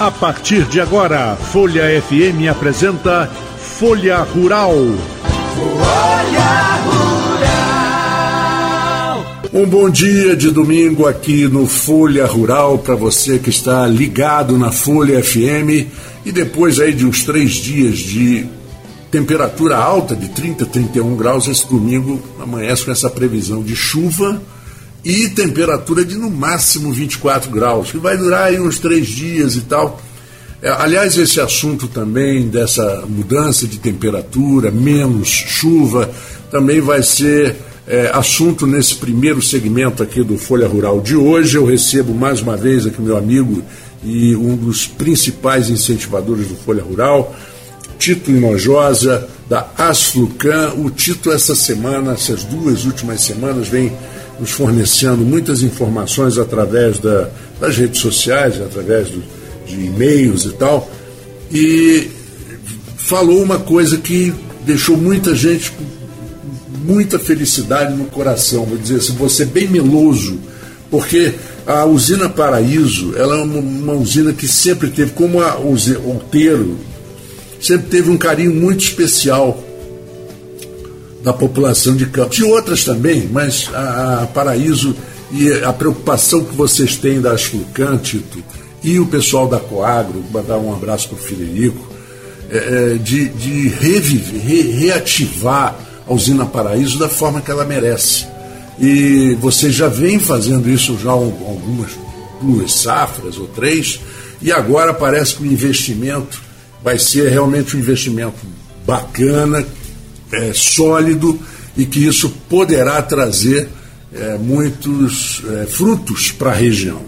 A partir de agora, Folha FM apresenta Folha Rural. Folha Rural. Um bom dia de domingo aqui no Folha Rural para você que está ligado na Folha FM e depois aí de uns três dias de temperatura alta de 30, 31 graus, esse domingo amanhece com essa previsão de chuva e temperatura de no máximo 24 graus, que vai durar aí uns três dias e tal. É, aliás, esse assunto também dessa mudança de temperatura, menos chuva, também vai ser é, assunto nesse primeiro segmento aqui do Folha Rural de hoje. Eu recebo mais uma vez aqui meu amigo e um dos principais incentivadores do Folha Rural, Tito Inojosa, da Asflucan. O Tito, essa semana, essas duas últimas semanas, vem nos fornecendo muitas informações através da, das redes sociais, através do, de e-mails e tal, e falou uma coisa que deixou muita gente com muita felicidade no coração, vou dizer assim, você bem meloso, porque a usina Paraíso, ela é uma, uma usina que sempre teve, como a Outeiro, sempre teve um carinho muito especial da população de Campos. E outras também, mas a, a Paraíso e a preocupação que vocês têm da Asflucan, Tito, e o pessoal da Coagro, mandar um abraço para o Frederico, é, é, de, de reviver, re, reativar a usina Paraíso da forma que ela merece. E você já vem fazendo isso já algumas duas safras ou três, e agora parece que o investimento vai ser realmente um investimento bacana, é, sólido e que isso poderá trazer é, muitos é, frutos para a região.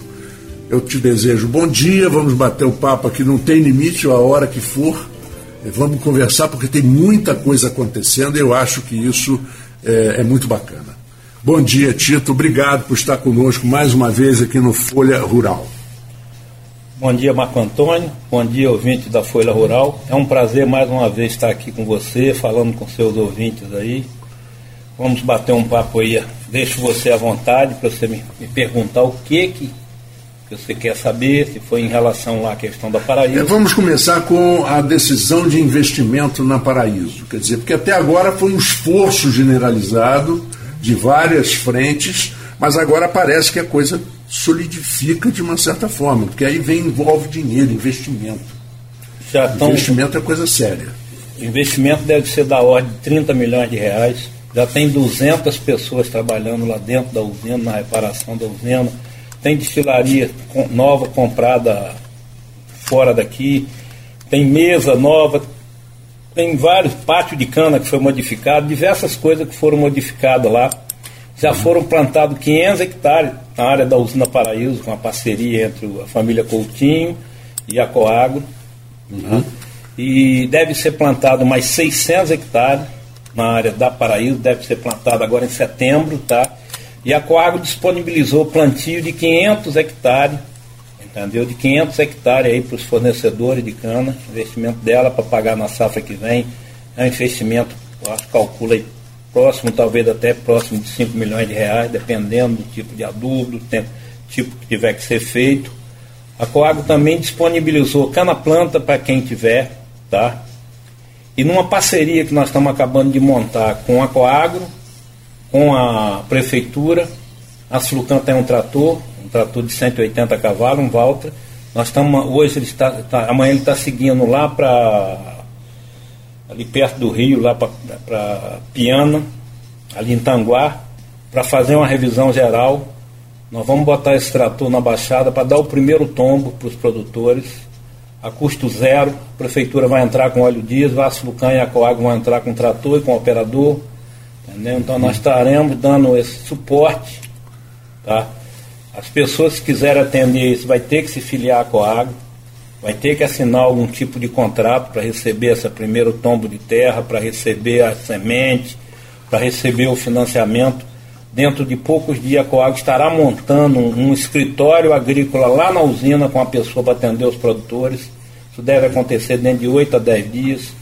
Eu te desejo bom dia, vamos bater o papo aqui, não tem limite, a hora que for. Vamos conversar porque tem muita coisa acontecendo e eu acho que isso é, é muito bacana. Bom dia, Tito. Obrigado por estar conosco mais uma vez aqui no Folha Rural. Bom dia, Marco Antônio. Bom dia, ouvinte da Folha Rural. É um prazer mais uma vez estar aqui com você, falando com seus ouvintes aí. Vamos bater um papo aí. Deixo você à vontade para você me, me perguntar o que que você quer saber, se foi em relação à questão da Paraíso. É, vamos começar com a decisão de investimento na Paraíso. Quer dizer, porque até agora foi um esforço generalizado de várias frentes, mas agora parece que a coisa solidifica de uma certa forma, porque aí vem envolve dinheiro, investimento. Já tão... Investimento é coisa séria. O investimento deve ser da ordem de 30 milhões de reais. Já tem 200 pessoas trabalhando lá dentro da usina, na reparação da usina tem destilaria nova comprada fora daqui, tem mesa nova, tem vários pátios de cana que foi modificado, diversas coisas que foram modificadas lá. Já foram plantados 500 hectares na área da usina Paraíso, com a parceria entre a família Coutinho e a Coagro. Uhum. E deve ser plantado mais 600 hectares na área da Paraíso, deve ser plantado agora em setembro, tá? E a Coagro disponibilizou plantio de 500 hectares, entendeu? De 500 hectares aí para os fornecedores de cana. Investimento dela para pagar na safra que vem é um investimento, eu acho que calcula aí próximo, talvez até próximo de 5 milhões de reais, dependendo do tipo de adubo, do tempo, tipo que tiver que ser feito. A Coagro também disponibilizou cana-planta para quem tiver, tá? E numa parceria que nós estamos acabando de montar com a Coagro, com a prefeitura. A Flucan tem um trator, um trator de 180 cavalos, um Valtra. Nós estamos hoje ele está, tá, amanhã ele está seguindo lá para ali perto do Rio, lá para Piana, ali em Tanguá, para fazer uma revisão geral. Nós vamos botar esse trator na baixada para dar o primeiro tombo para os produtores, a custo zero. A prefeitura vai entrar com óleo diesel, a Flucan e a Coag vão entrar com trator e com operador Entendeu? Então nós estaremos dando esse suporte. Tá? As pessoas que quiserem atender isso vai ter que se filiar a água. Vai ter que assinar algum tipo de contrato para receber esse primeiro tombo de terra, para receber a semente, para receber o financiamento. Dentro de poucos dias a Coag estará montando um, escritório agrícola lá na usina com a pessoa para atender os produtores. Isso deve acontecer dentro de 8 a 10 dias.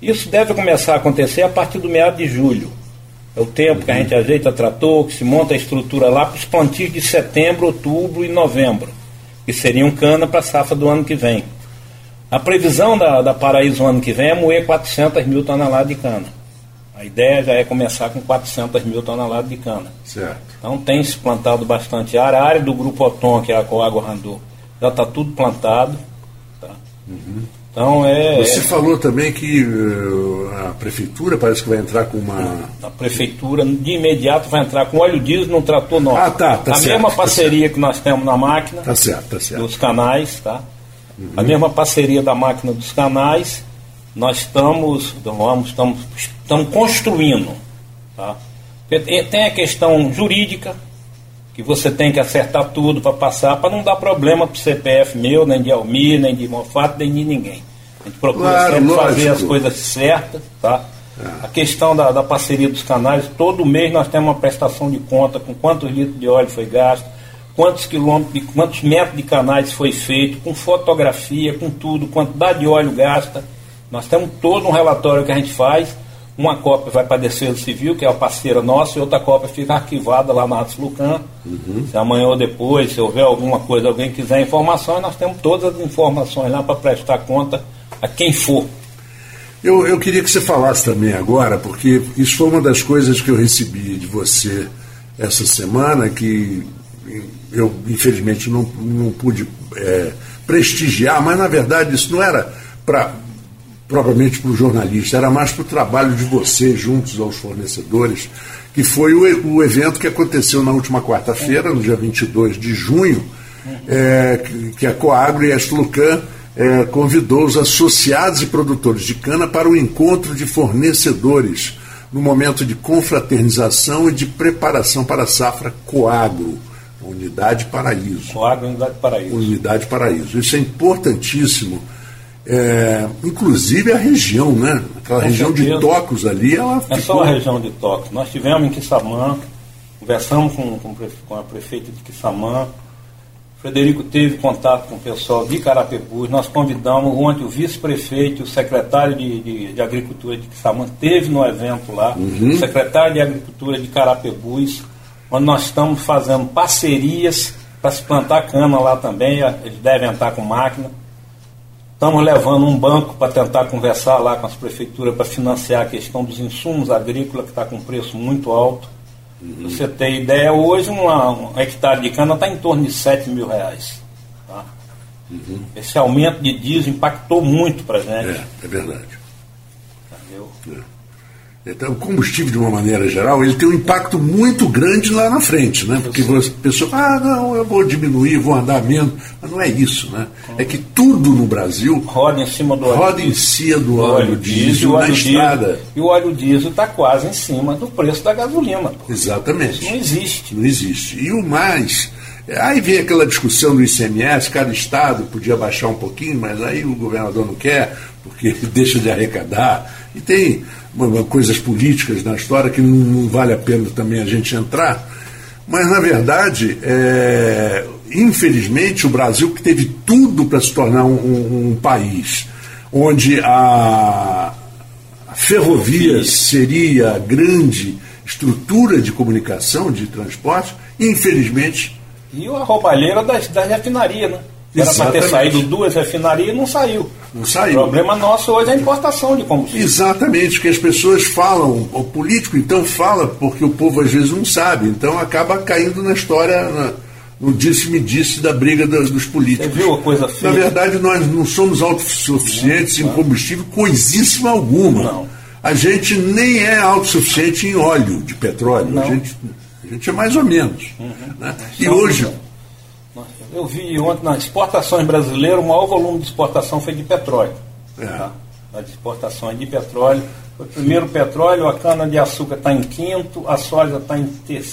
Isso deve começar a acontecer a partir do meado de julho. É o tempo que a gente ajeita trator, que se monta a estrutura lá para os plantios de setembro, outubro e novembro, que seriam cana para a safra do ano que vem. A previsão da, da Paraíso ano que vem é moer 400 mil toneladas de cana. A ideia já é começar com 400 mil toneladas de cana. Certo. Então tem se plantado bastante área. A área do Grupo Otom, que é a Coágua Randô, já está tudo plantado. Tá? Uhum. Então é. Você é, falou também que uh, a prefeitura parece que vai entrar com uma. A prefeitura de imediato vai entrar com óleo diesel no trator nosso. Ah, tá, tá A certo, mesma tá parceria que nós temos na máquina, Tá certo, tá certo. dos canais, tá? A mesma parceria da máquina dos canais, nós estamos, vamos, estamos, estamos construindo. Tá? Tem a questão jurídica, que você tem que acertar tudo para passar, para não dar problema para o CPF meu, nem de Almir, nem de Mofato, nem de ninguém. A gente procura Claro, sempre fazer lógico. as coisas certas, tá? A questão da, da parceria dos canais, todo mês nós temos uma prestação de conta com quantos litros de óleo foi gasto, quantos quilômetros, quantos metros de canais foi feito, com fotografia, com tudo, quantidade de óleo gasta. Nós temos todo um relatório que a gente faz. Uma cópia vai para a Defesa Civil, que é a parceira nossa, e outra cópia fica arquivada lá na Lucan. Se amanhã ou depois, se houver alguma coisa, alguém quiser informação, nós temos todas as informações lá para prestar conta a quem for. Eu, eu queria que você falasse também agora, porque isso foi uma das coisas que eu recebi de você essa semana, que eu infelizmente não, não pude é, prestigiar, mas na verdade isso não era para propriamente para o jornalista, era mais para o trabalho de você juntos aos fornecedores, que foi o, o evento que aconteceu na última quarta-feira, no dia 22 de junho, é, que, a Coagro e a Estlucan é, convidou os associados e produtores de cana para o encontro de fornecedores no momento de confraternização e de preparação para a safra Coagro, Unidade Paraíso. Água Unidade Paraíso. Unidade Paraíso. Isso é importantíssimo. É, inclusive a região, né? Aquela Com região de certeza. Tocos ali, ela É ficou. só a região de Toques. Nós tivemos em Quissamã, conversamos com, com, com a prefeita de Quissamã. Frederico teve contato com o pessoal de Carapebus. Nós convidamos ontem o vice-prefeito o secretário de, de, de Agricultura de Quissamã, teve no evento lá, o secretário de Agricultura de Carapebus, onde nós estamos fazendo parcerias para se plantar cana lá também. Eles devem entrar com máquina. Estamos levando um banco para tentar conversar lá com as prefeituras para financiar a questão dos insumos agrícolas, que está com preço muito alto. Pra você ter ideia, hoje uma, um hectare de cana está em torno de 7 mil reais. tá? Esse aumento de diesel impactou muito para a gente. É, é verdade. entendeu? Então, o combustível, de uma maneira geral, ele tem um impacto muito grande lá na frente, né? Porque você, a pessoa ah, não, eu vou diminuir, vou andar menos. Mas não é isso, né? É que tudo no Brasil Roda em cima do óleo roda em diesel. cima do O óleo diesel o na óleo estrada. diesel- E o óleo diesel está quase em cima do preço da gasolina. Exatamente. Isso não existe. Não existe. E o mais. Aí vem aquela discussão do ICMS, cada estado podia baixar um pouquinho, mas aí o governador não quer, porque deixa de arrecadar. E tem coisas políticas na história que não, não vale a pena também a gente entrar. Mas, na verdade, é, infelizmente, o Brasil, que teve tudo para se tornar um, um- um país onde a, a ferrovia seria a grande estrutura de comunicação, de transporte, infelizmente, E a roubalheira das, das refinarias, né? Era para ter saído duas refinarias e não saiu. Não O saiu. problema nosso hoje é a importação de combustível. Exatamente, que as pessoas falam, o político então fala porque o povo às vezes não sabe, então acaba caindo na história, na- no disse-me-disse da briga dos, dos políticos. Você viu a coisa Na feia? verdade, nós não somos autossuficientes em combustível coisíssima alguma. Não. A gente nem é autossuficiente em óleo de petróleo. A Não. gente, a gente é mais ou menos. né? E Somos- hoje, Eu vi ontem nas exportações brasileiras, o maior volume de exportação foi de petróleo. É. Tá? As exportações de petróleo. Foi o primeiro petróleo, a cana-de-açúcar está em quinto, a soja está em ter-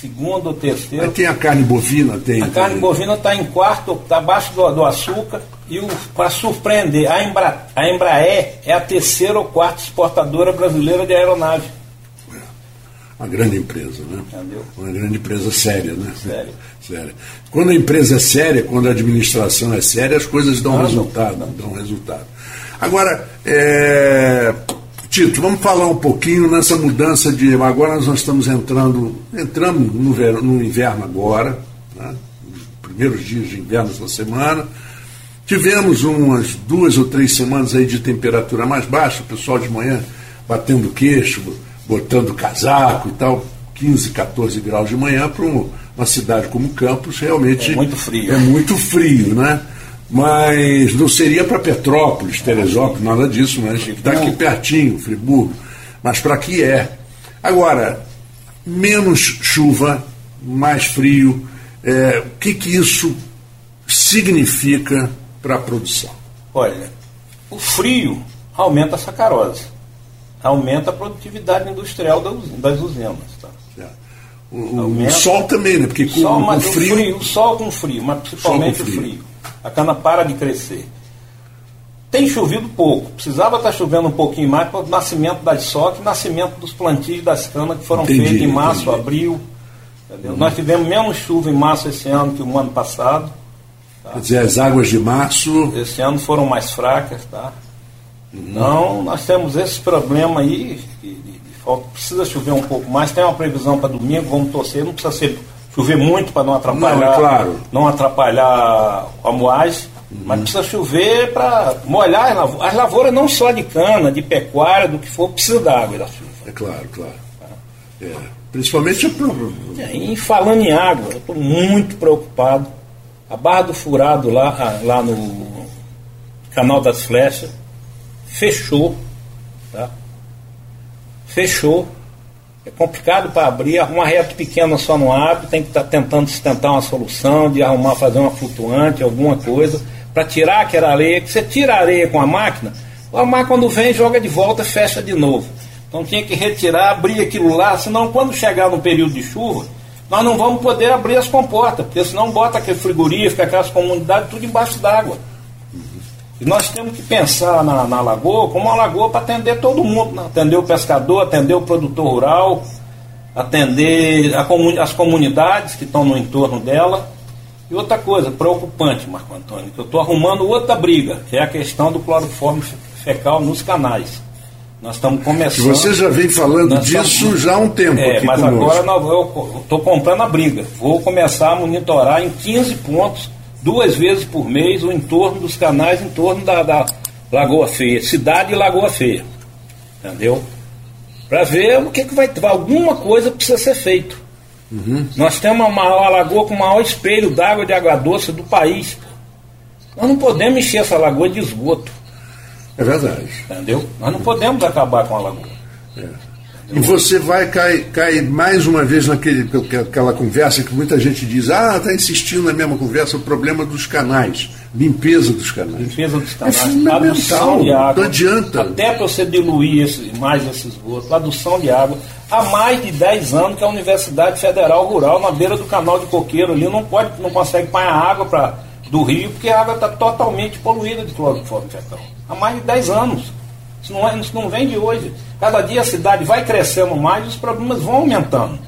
segundo ou terceiro. aí tem a carne bovina, tem. A carne bovina está em quarto, está abaixo do, do açúcar E para surpreender, a, Embra, a Embraer é a terceira ou quarta exportadora brasileira de aeronave. Uma grande empresa, né? Entendeu? Uma grande empresa séria, né? Sério. séria. Quando a empresa é séria, quando a administração é séria, as coisas dão resultado. não. Dão resultado. Agora, é, Tito, vamos falar um pouquinho nessa mudança de. Agora nós estamos entrando, entramos no, verão, no inverno agora, né? Primeiros dias de inverno essa semana. Tivemos umas duas ou três semanas aí de temperatura mais baixa, o pessoal de manhã batendo queixo, botando casaco e tal, 15, 14 graus de manhã para uma cidade como Campos, realmente É muito frio. É muito frio, né? Mas não seria para Petrópolis, Teresópolis, nada disso, mas está aqui pertinho, Friburgo. Mas para que é? Agora, menos chuva, mais frio, é, o que, que isso significa para a produção? Olha, o frio aumenta a sacarose, aumenta a produtividade industrial das usinas. Tá? O, o- o sol também, né? Porque com, Sol, com frio, o frio, o sol com frio, mas principalmente com o frio. frio. A cana para de crescer. Tem chovido pouco, precisava estar chovendo um pouquinho mais para o nascimento das e nascimento dos plantios das canas que foram Entendi, feitos em março, entendi. abril. entendeu? Nós tivemos menos chuva em março esse ano que o ano passado. quer dizer, as águas de março, Esse ano foram mais fracas, tá? Então, nós temos esse problema aí, falta, precisa chover um pouco mais, tem uma previsão para domingo, vamos torcer, não precisa ser, chover muito para não atrapalhar, Não, claro. não atrapalhar a moagem, mas precisa chover para molhar as lavouras. As lavouras não só de cana, de pecuária, do que for, precisa da água da chuva. é claro, claro. É, principalmente a pro- É, E falando em água, eu estou muito preocupado. A Barra do Furado lá, lá no Canal das Flechas fechou. Tá? Fechou. É complicado para abrir, uma reta pequena só não abre, tem que estar tentando sustentar uma solução, de arrumar, fazer uma flutuante, alguma coisa, para tirar aquela areia, que você tira a areia com a máquina, a máquina quando vem joga de volta, fecha de novo. Então tinha que retirar, abrir aquilo lá, senão quando chegar no período de chuva, nós não vamos poder abrir as comportas, porque senão bota aquele frigorífico, aquelas comunidades, tudo embaixo d'água. E nós temos que pensar na, na lagoa como uma lagoa para atender todo mundo, né? atender o pescador, atender o produtor rural, atender as comunidades que estão no entorno dela. E outra coisa preocupante, Marco Antônio, que eu estou arrumando outra briga, que é a questão do cloroforme fe- fecal nos canais. Nós estamos começando. você já vem falando disso estamos- já há um tempo É, mas conosco. agora nós- eu estou comprando a briga. Vou começar a monitorar em 15 pontos, duas vezes por mês, o entorno dos canais, em torno da, da Lagoa Feia, cidade e Lagoa Feia. Entendeu? Para ver o que, que vai ter. Alguma coisa precisa ser feito. Nós temos a maior a lagoa com o maior espelho d'água de água doce do país. Nós não podemos encher essa lagoa de esgoto. É verdade. Entendeu? Nós não podemos acabar com a lagoa. E você vai cair, cair mais uma vez naquele, aquela conversa que muita gente diz, ah, está insistindo na mesma conversa, o problema dos canais, limpeza dos canais. Limpeza dos É canais, fundamental, adução de água. não adianta. Até para você diluir esse, mais esse esgoto, adução de água. Há mais de 10 anos que a Universidade Federal Rural, na beira do canal de Coqueiro ali, não, pode, não consegue pôr a água pra, do rio, porque a água está totalmente poluída de cloroforme fecal. Há mais de 10 anos. Isso não, é, isso não vem de hoje. Cada dia a cidade vai crescendo mais e os problemas vão aumentando.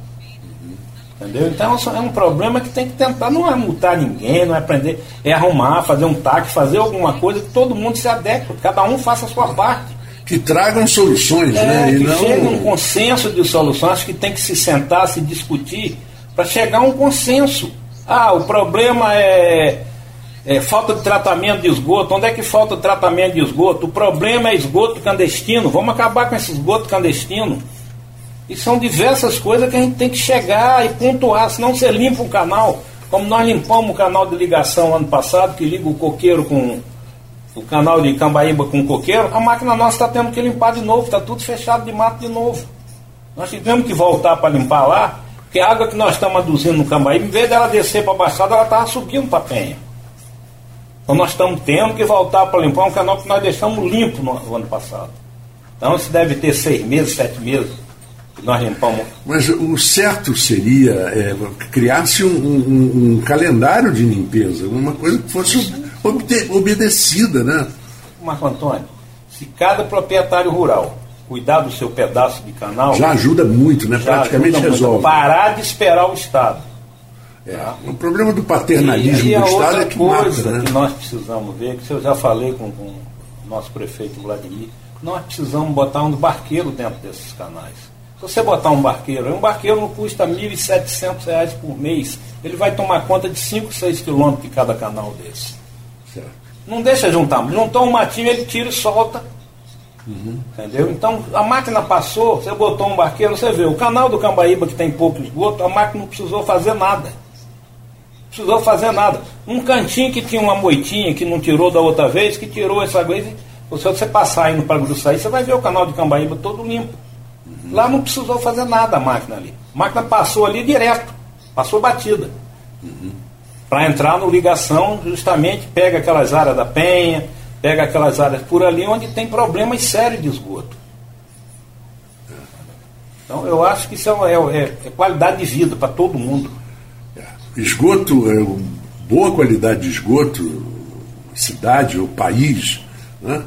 Entendeu? Então é um problema que tem que tentar, não é multar ninguém, não é prender, é arrumar, fazer um TAC, fazer alguma coisa que todo mundo se adeque, cada um faça a sua parte. Que tragam soluções, É, né? E que não... chegue um consenso de soluções, acho que tem que se sentar, se discutir, para chegar a um consenso. Ah, o problema é, é falta de tratamento de esgoto. Onde é que falta o tratamento de esgoto? O problema é esgoto clandestino. Vamos acabar com esse esgoto clandestino. E são diversas coisas que a gente tem que chegar e pontuar, senão você limpa um canal, como nós limpamos o canal de ligação ano passado, que liga o coqueiro com o canal de Cambaíba com o coqueiro, a máquina nossa está tendo que limpar de novo, está tudo fechado de mato de novo. Nós tivemos que voltar para limpar lá, porque a água que nós estamos aduzindo no Cambaíba, em vez dela descer para a baixada, ela estava subindo para a penha. Então nós estamos tendo que voltar para limpar um canal que nós deixamos limpo no, no ano passado. Então isso deve ter seis meses, sete meses que nós limpamos. Mas o certo seria é, criar-se um, um- um calendário de limpeza, uma coisa que fosse obedecida, né? Marco Antônio, se cada proprietário rural cuidar do seu pedaço de canal. Já ajuda muito, né? Praticamente resolve. Muito. Parar de esperar o Estado. É. O problema do paternalismo e, e do Estado é que coisa mata, né? que nós precisamos ver, que eu já falei com, com o nosso prefeito Vladimir, nós precisamos botar um barqueiro dentro desses canais. Se você botar um barqueiro, um barqueiro não custa R$ 1.700 por mês. Ele vai tomar conta de 5, 6 quilômetros de cada canal desse. Certo. Não deixa juntar. Juntou um matinho, ele tira e solta Uhum. Entendeu? Então a máquina passou, você botou um barqueiro, você vê, o canal do Cambaíba que tem pouco esgoto, a máquina não precisou fazer nada. Precisou fazer nada. Um cantinho que tinha uma moitinha que não tirou da outra vez, que tirou essa vez, se você passar indo para Gruçaí, você vai ver o canal de Cambaíba todo limpo. Lá não precisou fazer nada a máquina ali. A máquina passou ali direto, passou batida. Uhum. Para entrar no ligação, justamente pega aquelas áreas da penha, Pega aquelas áreas por ali onde tem problemas sérios de esgoto. Então eu acho que isso é, é, é qualidade de vida para todo mundo. Esgoto, é, boa qualidade de esgoto, cidade ou país, né?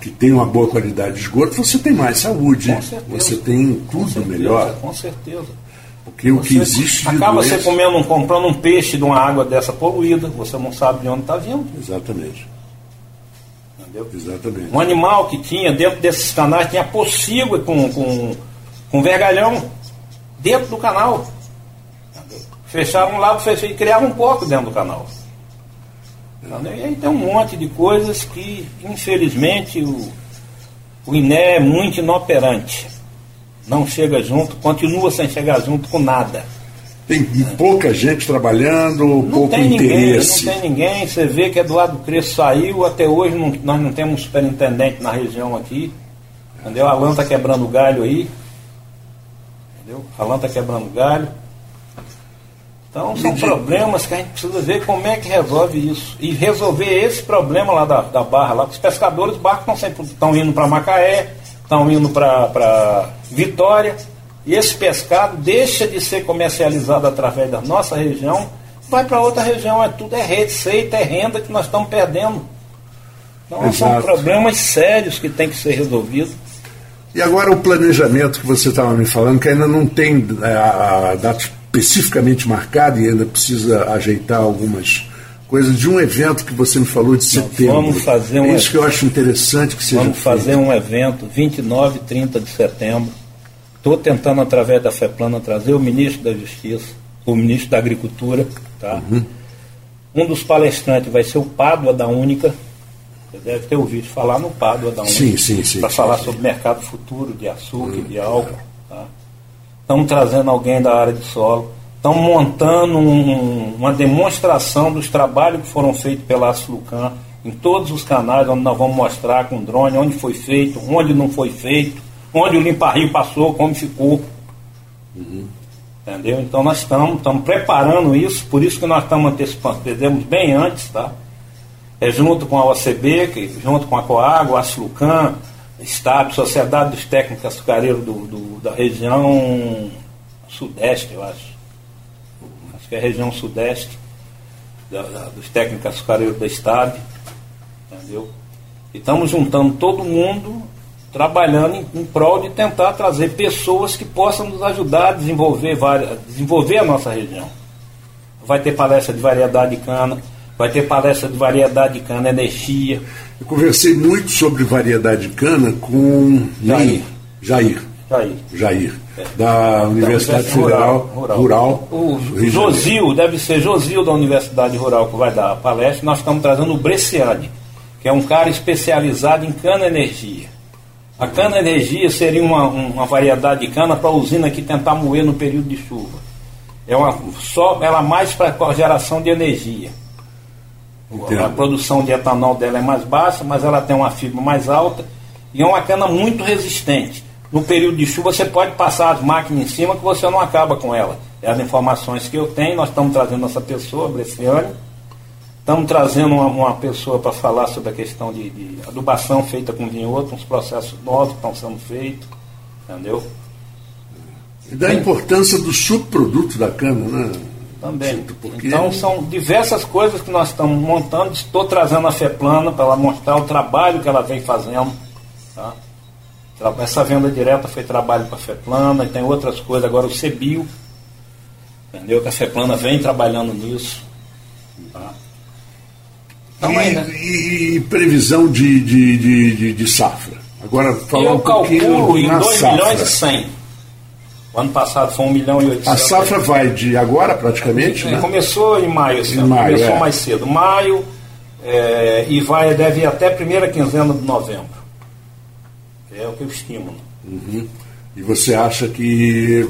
que tem uma boa qualidade de esgoto, você tem mais saúde, você tem tudo certeza, melhor. Com certeza. Porque o que existe. Acaba você comendo, comprando um peixe de uma água dessa poluída, você não sabe de onde está vindo. Exatamente. Entendeu? Exatamente. Um animal que tinha dentro desses canais tinha possível com, com, com vergalhão dentro do canal. Fecharam um lado fecharam, e criavam um porco dentro do canal. E aí tem um monte de coisas que, infelizmente, o, o INE é muito inoperante. Não chega junto, continua sem chegar junto com nada. Tem pouca gente trabalhando, não pouco tem interesse. Ninguém, não tem ninguém. Você vê que Eduardo Crespo saiu, até hoje não, nós não temos superintendente na região aqui. Entendeu? Alan está quebrando galho aí. Entendeu? Alan está quebrando galho. Então são problemas que a gente precisa ver como é que resolve isso. E resolver esse problema lá da, da barra, lá, os pescadores, os barcos estão indo para Macaé, estão indo para Vitória e esse pescado deixa de ser comercializado através da nossa região, vai para outra região, é tudo é receita, é renda que nós estamos perdendo. Então Exato. são problemas sérios que têm que ser resolvidos. E agora o planejamento que você estava me falando, que ainda não tem é, a data especificamente marcada e ainda precisa ajeitar algumas coisas de um evento que você me falou de setembro. Vamos fazer um é isso que eu acho interessante que seja Vamos fazer feito. um evento 29 e 30 de setembro Estou tentando, através da FEPLANA, trazer o ministro da Justiça, o ministro da Agricultura. Tá? Uhum. Um dos palestrantes vai ser o Pádua da Única. Você deve ter ouvido falar no Pádua da Única. Sim, sim, sim. Para falar sim. sobre mercado futuro de açúcar uhum. e de álcool. Tá? Estamos trazendo alguém da área de solo. Estamos montando um, uma demonstração dos trabalhos que foram feitos pela Asflucan em todos os canais, onde nós vamos mostrar com drone onde foi feito, onde não foi feito onde o limpa-rio passou, como ficou. Uhum. Entendeu? Então nós estamos, estamos preparando isso, por isso que nós estamos antecipando, perdemos bem antes, tá? É junto com a OCB, que, junto com a Coagua, a Slucan, Estado, Sociedade dos Técnicos Açucareiros do, do, da região sudeste, eu acho. Acho que é a região sudeste da, da, dos técnicos açucareiros do Estado. Entendeu? E estamos juntando todo mundo trabalhando em, em prol de tentar trazer pessoas que possam nos ajudar a desenvolver, várias, desenvolver a nossa região. Vai ter palestra de variedade de cana, vai ter palestra de variedade de cana, energia. Eu conversei muito sobre variedade de cana com Jair. Jair. Jair. Jair. É. Da Universidade da Federal Rural. Rural. O Josil, deve ser Josil da Universidade Rural que vai dar a palestra. Nós estamos trazendo o Bresciani, que é um cara especializado em cana energia. A cana-energia seria uma, uma variedade de cana para a usina que tentar moer no período de chuva. É uma, só ela mais para geração de energia. Entendo. A produção de etanol dela é mais baixa, mas ela tem uma fibra mais alta e é uma cana muito resistente. No período de chuva você pode passar as máquinas em cima que você não acaba com ela. É as informações que eu tenho, nós estamos trazendo essa pessoa, Bresciani, Estamos trazendo uma, uma pessoa para falar sobre a questão de, de, adubação feita com vinhoto, uns processos novos que estão sendo feitos, entendeu? E da importância do subproduto da cana, né? Também. Então são diversas coisas que nós estamos montando. Estou trazendo a FEPLANA para ela mostrar o trabalho que ela vem fazendo. Tá? Essa venda direta foi trabalho para a FEPLANA e tem outras coisas. Agora o CEBIO, entendeu? Que a FEPLANA vem trabalhando nisso. Tá? Então, e, ainda... e, e previsão de, de, de, de, safra? Agora, falar Eu um calculo em 2 milhões e 100. O ano passado foi 1 milhão e 800. A safra vai de agora praticamente, é, né? Começou em maio, assim, em maio começou é. mais cedo. Maio é, e vai, deve ir até a primeira quinzena de novembro. É o que eu estimo. Uhum. E você acha que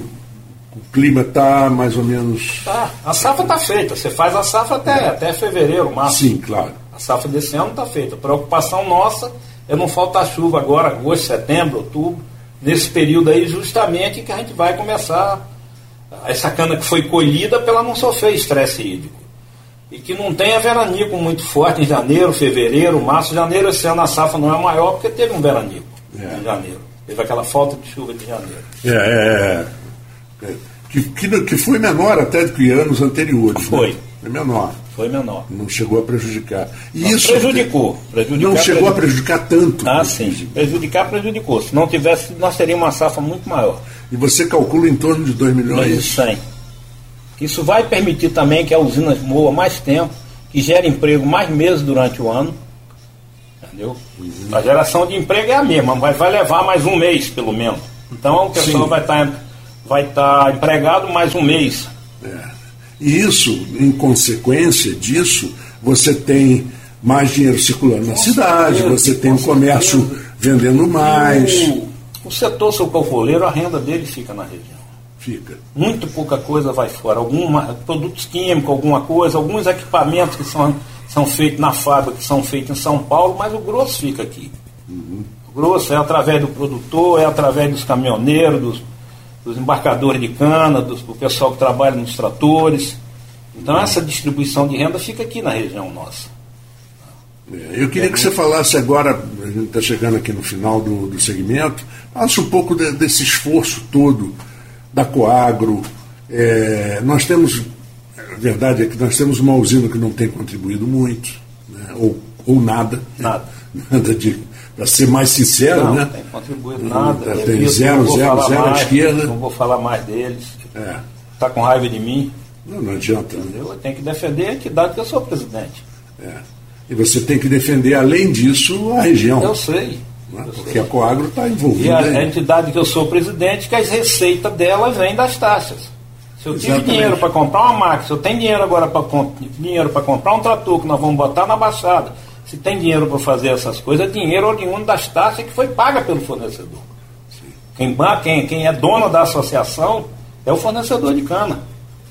o clima está mais ou menos. Tá, a safra está feita. Você faz a safra até, é. até fevereiro, março. Sim, claro. A safra desse ano está feita. A preocupação nossa é não faltar chuva agora, agosto, setembro, outubro nesse período aí justamente que a gente vai começar essa cana que foi colhida para ela não sofrer estresse hídrico. E que não tenha veranico muito forte em janeiro, fevereiro, março. Janeiro esse ano a safra não é maior porque teve um veranico é. em janeiro. Teve aquela falta de chuva de janeiro. É, é, é. é. Que, que, que foi menor até do que anos anteriores. Foi. Né? É menor. Foi menor. Não chegou a prejudicar. E não, isso prejudicou. Prejudicar, não chegou a prejudicar tanto. Ah, sim. Prejudicar, prejudicou. Se não tivesse, nós teríamos uma safra muito maior. E você calcula em torno de 2 milhões? E 100. Isso vai permitir também que a usina moa mais tempo, que gere emprego mais meses durante o ano. Entendeu? Uhum. A geração de emprego é a mesma, mas vai levar mais um mês, pelo menos. Então o pessoal sim. vai estar tá, vai tá empregado mais um mês. É. E isso, em consequência disso, você tem mais dinheiro circulando na cidade, você tem o comércio vendendo mais. O, o setor socorroleiro, a renda dele fica na região. Fica. Muito pouca coisa vai fora. Alguma, produtos químicos, alguma coisa, alguns equipamentos que são, são feitos na fábrica, que são feitos em São Paulo, mas o grosso fica aqui. Uhum. O grosso é através do produtor, é através dos caminhoneiros, dos dos embarcadores de cana, dos, do pessoal que trabalha nos tratores. Então essa distribuição de renda fica aqui na região nossa. É, eu queria que você falasse agora, a gente está chegando aqui no final do, do segmento, falasse um pouco de, desse esforço todo da Coagro. É, nós temos, a verdade é que nós temos uma usina que não tem contribuído muito, né, ou, ou nada. Nada. Nada de para ser mais sincero, não, né? Não tem contribuído nada. Tá, tem zero, zero, zero à esquerda. Não vou falar mais deles. É. Está com raiva de mim. Não, não adianta. Né? Entendeu? Eu tenho que defender a entidade que eu sou presidente. É. E você tem que defender, além disso, a região. Eu sei. Né? Eu Porque sei. a Coagro está envolvida. E a, a, entidade que eu sou presidente, que as receitas dela vêm das taxas. Se eu tive dinheiro para comprar uma máquina, se eu tenho dinheiro agora para dinheiro para comprar um trator que nós vamos botar na baixada, se tem dinheiro para fazer essas coisas, é dinheiro oriundo das taxas que foi paga pelo fornecedor. Quem, quem, quem é dono da associação é o fornecedor de cana.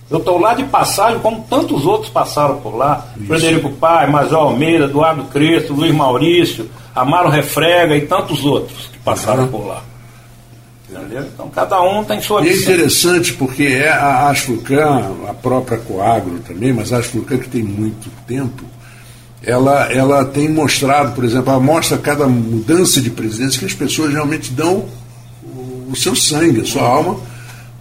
Eu estou lá de passagem, como tantos outros passaram por lá. Isso. Frederico Pai, Major Almeida, Eduardo Cristo, Luiz Maurício, Amaro Refrega e tantos outros que passaram uhum. por lá. Entendeu? Então cada um tem sua E é interessante porque é a Asflucan, a própria Coagro também, mas a Asflucan que tem muito tempo, ela, ela tem mostrado, por exemplo, ela mostra cada mudança de presidência que as pessoas realmente dão o, seu sangue, a sua alma,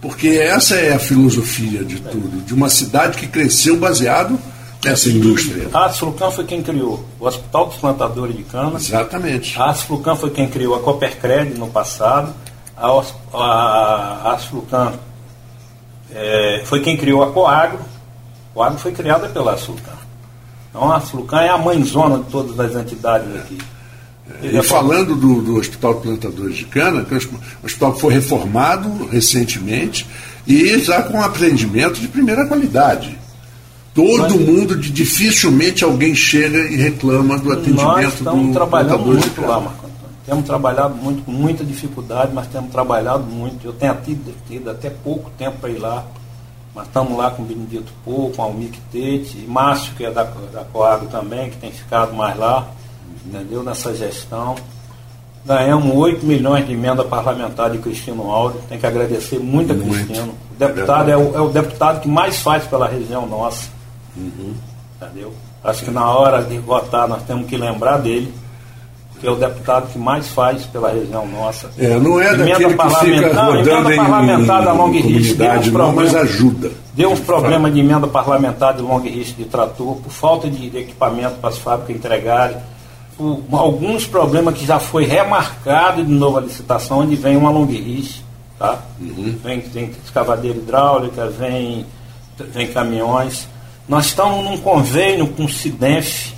porque essa é a filosofia de tudo, de uma cidade que cresceu baseado nessa indústria. A Asflucan foi quem criou o Hospital dos Plantadores de Cana. Exatamente. A Asflucan foi quem criou a Coopercred no passado. A, a, Asflucan é, foi quem criou a Coagro. Coagro foi criada pela Asflucan. Então a Flucan é a mãezona de todas as entidades aqui. E falando do, do Hospital de Plantadores de Cana, que é o hospital foi reformado recentemente e já com atendimento de primeira qualidade. Todo mundo, de, dificilmente alguém chega e reclama do atendimento nós estamos do trabalhando muito lá, Marco Temos trabalhado muito, com muita dificuldade, mas temos trabalhado muito. Eu tenho tido, tido até pouco tempo para ir lá mas estamos lá com o Benedito Pô, com o Almir Tete, e Márcio, que é da, da Coagro também, que tem ficado mais lá, entendeu? Nessa gestão. Ganhamos 8 milhões de emenda parlamentar de Cristino Áureo. Tem que agradecer muito a muito. Cristino. O deputado é, o, é o deputado que mais faz pela região nossa. Uhum. Entendeu? Acho que na hora de votar nós temos que lembrar dele. É o deputado que mais faz pela região nossa. É, não é emenda daquele que fica rodando emenda parlamentar em, da long comunidade, não, mas ajuda. Deu uns problemas de emenda parlamentar de long risco de trator, por falta de equipamento para as fábricas entregarem, por alguns problemas que já foi remarcado de nova licitação, onde vem uma long risco, tá? Uhum. Vem, tem escavadeira hidráulica, vem, vem caminhões. Nós estamos num convênio com o SIDENF,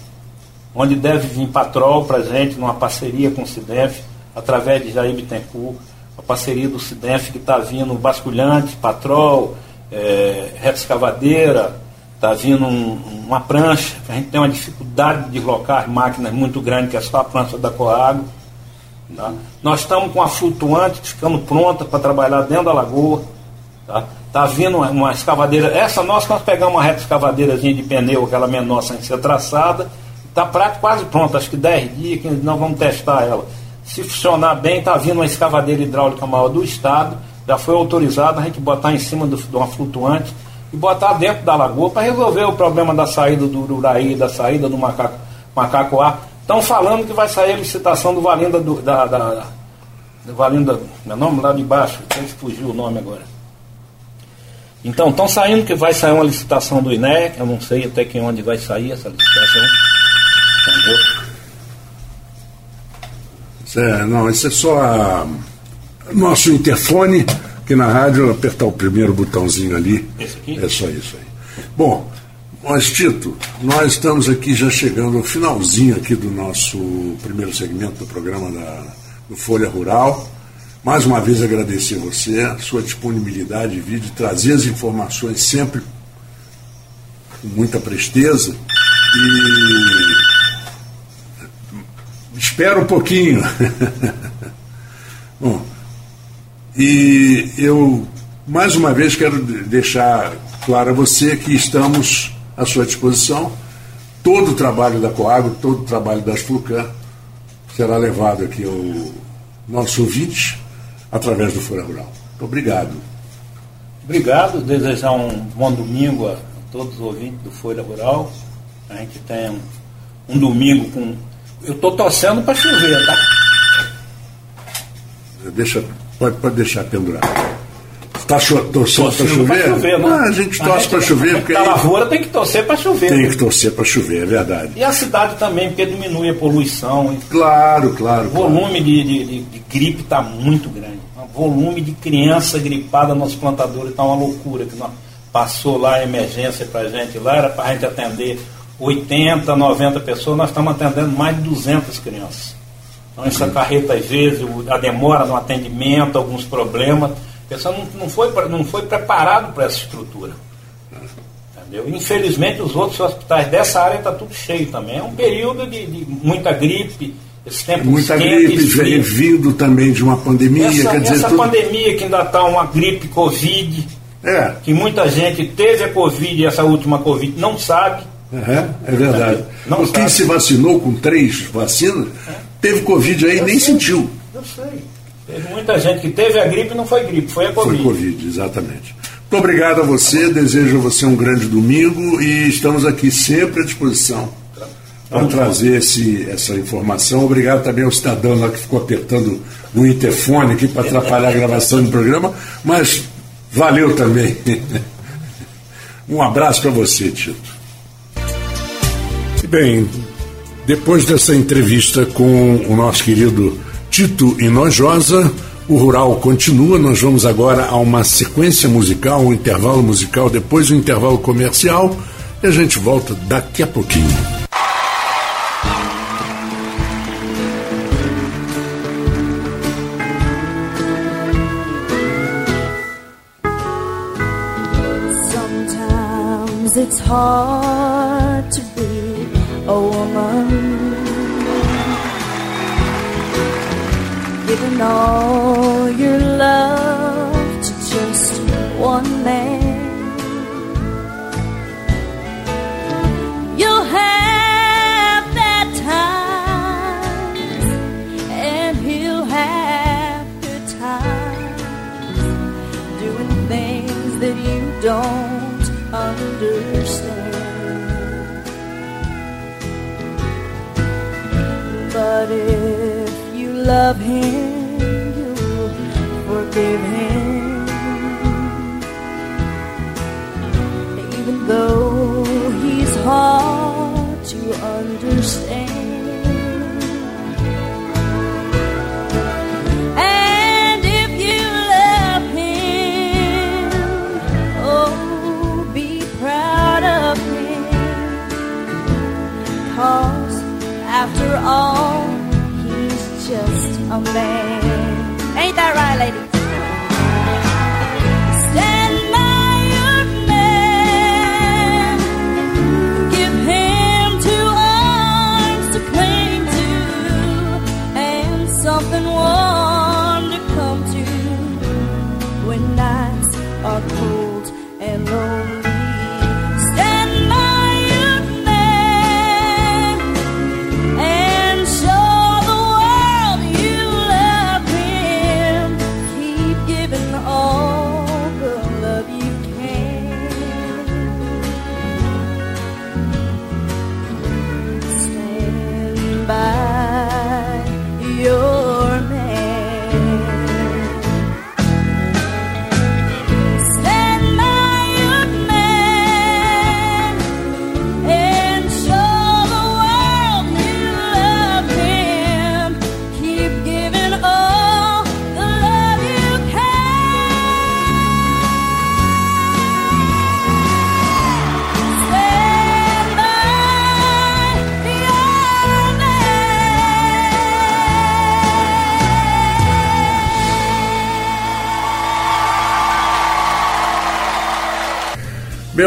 onde deve vir Patrol para a gente, numa parceria com o SIDEF, através de Jair Bittencourt, a parceria do SIDEF que está vindo basculhante, Patrol, é, reta escavadeira, está vindo um, uma prancha, a gente tem uma dificuldade de deslocar máquinas muito grande, que é só a prancha da Coago. Tá? Nós estamos com a flutuante ficando pronta para trabalhar dentro da lagoa. Tá? Tá vindo uma, uma escavadeira. Essa nossa nós pegamos uma reta escavadeirazinha de pneu, aquela menor sem ser traçada Está prática quase pronta, acho que 10 dias que nós vamos testar ela. Se funcionar bem, está vindo uma escavadeira hidráulica maior do estado, já foi autorizada a gente botar em cima do, de uma flutuante e botar dentro da lagoa para resolver o problema da saída do Ururaí, da saída do macaco, macaco A. Estão falando que vai sair a licitação do Valinda do, da, da, da Valinda, meu nome lá de baixo, tem que fugir o nome agora. Então, estão saindo que vai sair uma licitação do INEC, eu não sei até que onde vai sair essa licitação. Entendeu? É, não, isso é só a, nosso interfone, que na rádio apertar o primeiro botãozinho ali. É só isso aí. Bom, mas Tito, nós estamos aqui já chegando ao finalzinho aqui do nosso primeiro segmento do programa da, do Folha Rural. Mais uma vez agradecer você, a sua disponibilidade de vídeo, trazer as informações sempre com muita presteza. E Espera um pouquinho. Bom, e eu mais uma vez quero deixar claro a você que estamos à sua disposição. Todo o trabalho da Coagro, todo o trabalho das Flucan será levado aqui ao nosso ouvinte através do Fora Rural. Muito obrigado. Obrigado, desejar um bom domingo a todos os ouvintes do Folha Rural. A gente tenha um, um domingo com eu estou torcendo para chover, tá? Deixa, pode, pode deixar pendurado. Está cho torcendo para chover? chover não? Ah, a gente torce para chover. Porque a lavoura tem que torcer para chover. Tem que torcer para chover, é verdade. E a cidade também, porque diminui a poluição. Claro, claro. O volume claro. De, de, de, gripe está muito grande. O volume de criança gripada nos plantadores está uma loucura. Que nós passou lá a emergência para a gente lá, era para a gente atender 80, 90 pessoas, nós estamos atendendo mais de 200 crianças. Então, essa carreta, às vezes, a demora no atendimento, alguns problemas, a pessoa não, não, foi, não foi preparado para essa estrutura. Entendeu? Infelizmente, os outros hospitais dessa área estão tá tudo cheio também. É um período de, de muita gripe, esse tempo Muita gripe, vindo também de uma pandemia. Essa, quer dizer, essa tudo... pandemia que ainda está uma gripe Covid, é. que muita gente teve a Covid e essa última Covid não sabe. Uhum, é verdade. Não Quem se vacinou com três vacinas, teve Covid aí e nem sei, sentiu. Eu sei. Teve muita gente que teve a gripe e não foi gripe, foi a Covid. Foi Covid, exatamente. Muito obrigado a você, desejo a você um grande domingo e estamos aqui sempre à disposição para trazer esse, essa informação. Obrigado também ao cidadão lá que ficou apertando no interfone aqui para atrapalhar a gravação do programa, mas valeu também. Um abraço para você, Tito. Bem, depois dessa entrevista com o nosso querido Tito Inojosa, o Rural continua. Nós vamos agora a uma sequência musical, um intervalo musical, depois um intervalo comercial e a gente volta daqui a pouquinho. it's hard Giving all your love to just one man. You'll have that time, and he'll have good times doing things that you don't understand. But it love him, hombre.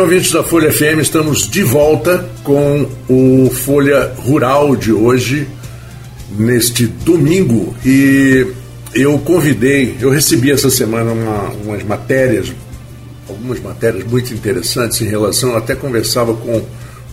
Ouvintes da Folha FM, estamos de volta com o Folha Rural de hoje, neste domingo. E eu convidei, eu recebi essa semana uma, umas matérias, algumas matérias muito interessantes em relação, até conversava com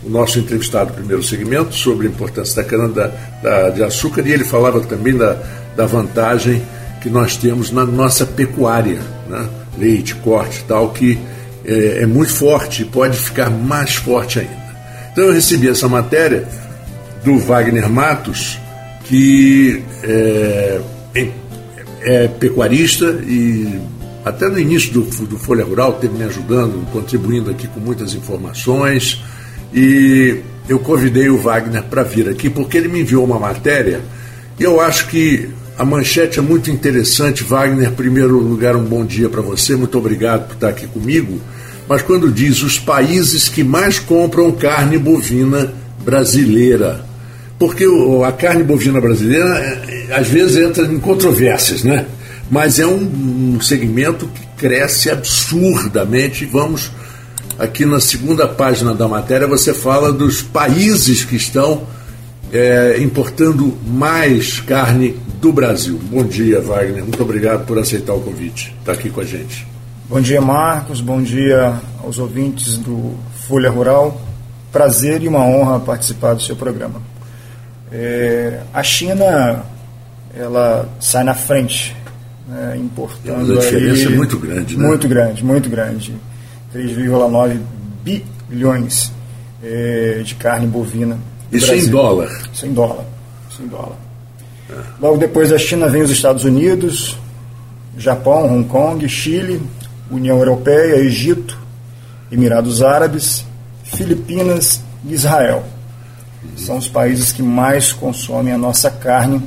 o nosso entrevistado do primeiro segmento sobre a importância da cana da, da, de açúcar e ele falava também da, da vantagem que nós temos na nossa pecuária, né? leite, corte e tal, que é, é muito forte e pode ficar mais forte ainda. Então eu recebi essa matéria do Wagner Matos, que é, é, pecuarista e até no início do, do Folha Rural teve me ajudando, contribuindo aqui com muitas informações. E eu convidei o Wagner para vir aqui porque ele me enviou uma matéria e eu acho que a manchete é muito interessante. Wagner, primeiro lugar, um bom dia para você, muito obrigado por estar aqui comigo. Mas quando diz os países que mais compram carne bovina brasileira, porque a carne bovina brasileira às vezes entra em controvérsias, né? Mas é um, um segmento que cresce absurdamente. Vamos aqui na segunda página da matéria você fala dos países que estão é, importando mais carne do Brasil. Bom dia, Wagner. Muito obrigado por aceitar o convite. Está aqui com a gente. Bom dia, Marcos. Bom dia aos ouvintes do Folha Rural. Prazer e uma honra participar do seu programa. É, a China ela sai na frente, né, importando a diferença aí, é muito grande, né? Muito grande, muito grande. 3,9 bilhões é, de carne bovina. Isso Brasil. em dólar. Isso em dólar. Isso em dólar. Logo depois da China vem os Estados Unidos, Japão, Hong Kong, Chile, União Europeia, Egito, Emirados Árabes, Filipinas e Israel. São os países que mais consomem a nossa carne,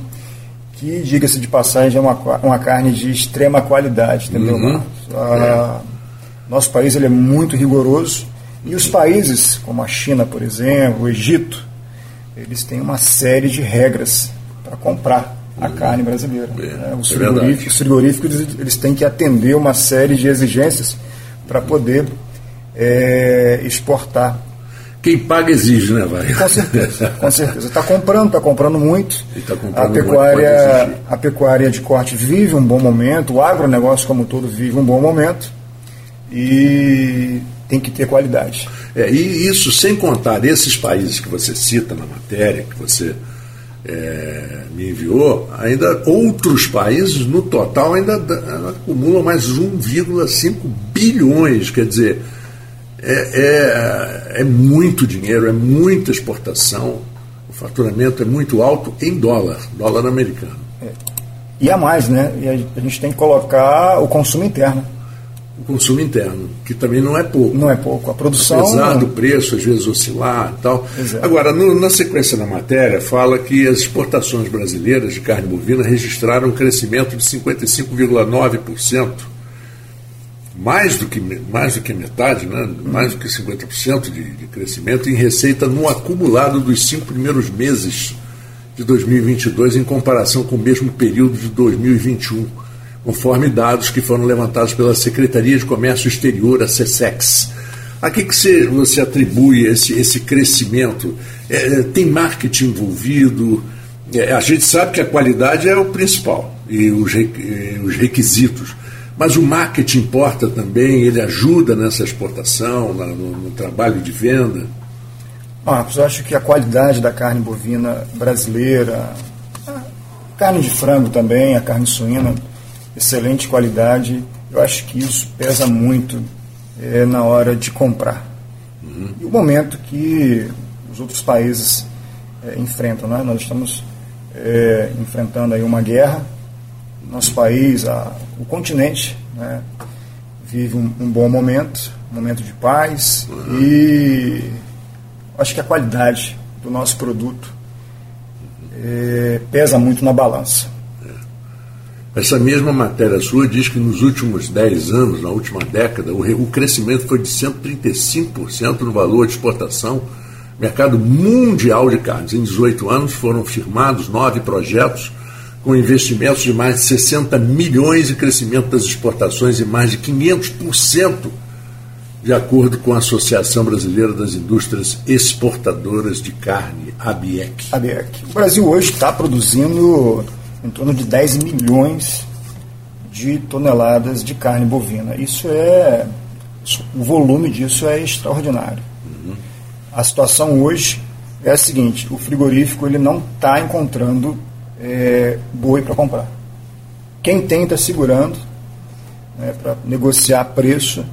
que, diga-se de passagem, é uma, uma carne de extrema qualidade, entendeu, Uhum. Marcos? Ah, Nosso país ele é muito rigoroso e os países, como a China, por exemplo, o Egito, eles têm uma série de regras para comprar a carne brasileira. É, né? Os é frigoríficos, os frigoríficos eles, têm que atender uma série de exigências para poder é, exportar. Quem paga exige, né, Wagner? Com certeza, com certeza. Está comprando, está comprando muito. Tá comprando a muito, pecuária, exigir. a pecuária de corte vive um bom momento, o agronegócio como um todo vive um bom momento e tem que ter qualidade. É, e isso sem contar esses países que você cita na matéria, que você é, me enviou, ainda outros países, no total, ainda da- acumulam mais 1,5 bilhões. Quer dizer, é, é, é muito dinheiro, é muita exportação, o faturamento é muito alto em dólar, dólar americano. E a mais, né? E a gente tem que colocar o consumo interno. O consumo interno, que também não é pouco. Não é pouco. A produção. Apesar do preço, às vezes, oscilar e tal. Exato. Agora, no- na sequência da matéria, fala que as exportações brasileiras de carne bovina registraram um crescimento de 55,9%. Mais do que, mais do que metade, né? mais do que 50% de, de crescimento em receita no acumulado dos cinco primeiros meses de 2022 em comparação com o mesmo período de 2021, conforme dados que foram levantados pela Secretaria de Comércio Exterior, a SESEX. A que, que você, você atribui esse, esse crescimento? É, tem marketing envolvido? É, a gente sabe que a qualidade é o principal e os, os requisitos. Mas o marketing importa também, ele ajuda nessa exportação, no, no trabalho de venda. Marcos, eu acho que a qualidade da carne bovina brasileira, carne de frango também, a carne suína, excelente qualidade. Eu acho que isso pesa muito eh, na hora de comprar. E o momento que os outros países eh, enfrentam, né? Nós estamos eh, enfrentando aí uma guerra. Nosso país, a- o continente, né? vive um, um bom momento, um momento de paz e acho que a qualidade do nosso produto eh, pesa muito na balança. Essa mesma matéria sua diz que nos últimos 10 anos, na última década, o, re- o crescimento foi de 135% no valor de exportação, mercado mundial de carnes. Em 18 anos foram firmados nove projetos com investimentos de mais de 60 milhões e crescimento das exportações em mais de 500%, de acordo com a Associação Brasileira das Indústrias Exportadoras de Carne, ABIEC. ABEC. O Brasil hoje está produzindo em torno de 10 milhões de toneladas de carne bovina. Isso é. O volume disso é extraordinário. A situação hoje é a seguinte: o frigorífico ele não está encontrando eh, boi para comprar. Quem tem está segurando né, para negociar preço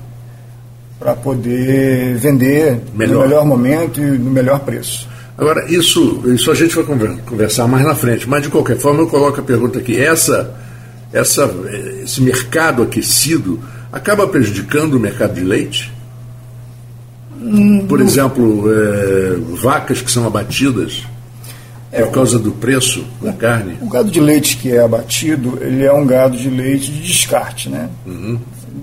para poder vender Melhor. no melhor momento e no melhor preço. Agora, isso, isso a gente vai conver- conversar mais na frente, mas de qualquer forma eu coloco a pergunta aqui. Essa, essa, esse mercado aquecido acaba prejudicando o mercado de leite? Por exemplo, eh, vacas que são abatidas por causa do preço da carne? O gado de leite que é abatido, ele é um gado de leite de descarte, né?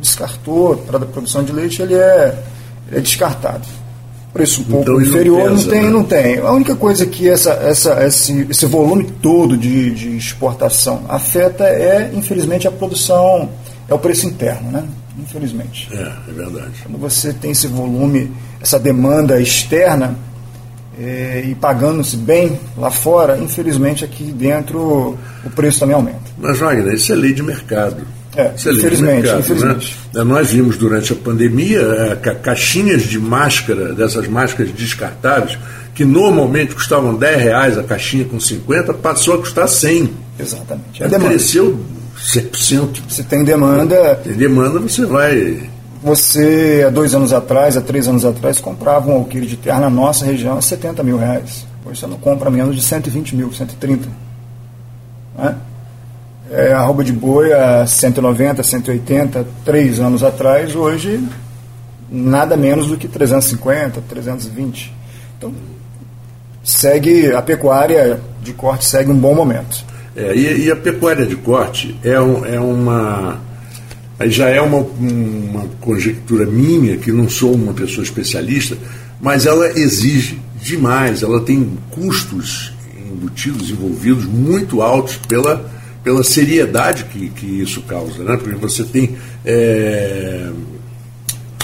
Descartou para a produção de leite, ele é, ele é descartado. Preço um pouco Então não inferior, não, pesa, tem, né? não tem. A única coisa que essa, essa, esse, esse volume todo de, de exportação afeta é, infelizmente, a produção, é o preço interno, né? Infelizmente. É, é verdade. Quando você tem esse volume, essa demanda externa, eh, e pagando-se bem lá fora, infelizmente aqui dentro o preço também aumenta. Mas, Wagner, isso é lei de mercado. É, é infelizmente, mercado, infelizmente. né? Nós vimos durante a pandemia ca- caixinhas de máscara, dessas máscaras descartáveis, que normalmente custavam 10 reais a caixinha com 50, passou a custar 100. Exatamente. É Ela cresceu 100%. Se tem demanda, Tem demanda, você vai. você há dois anos atrás, há três anos atrás, comprava um alqueire de terra na nossa região a 70 mil reais. Hoje você não compra menos de 120 mil, 130. Né? É, arroba de boi a 190, 180, três anos atrás, hoje nada menos do que 350, 320. Então, segue, a pecuária de corte segue um bom momento. É, e, e a pecuária de corte é, um- é uma. Já é uma, uma conjectura minha, que não sou uma pessoa especialista, mas ela exige demais, ela tem custos embutidos, envolvidos, muito altos pela, pela seriedade que, que isso causa. Né? Porque você tem é,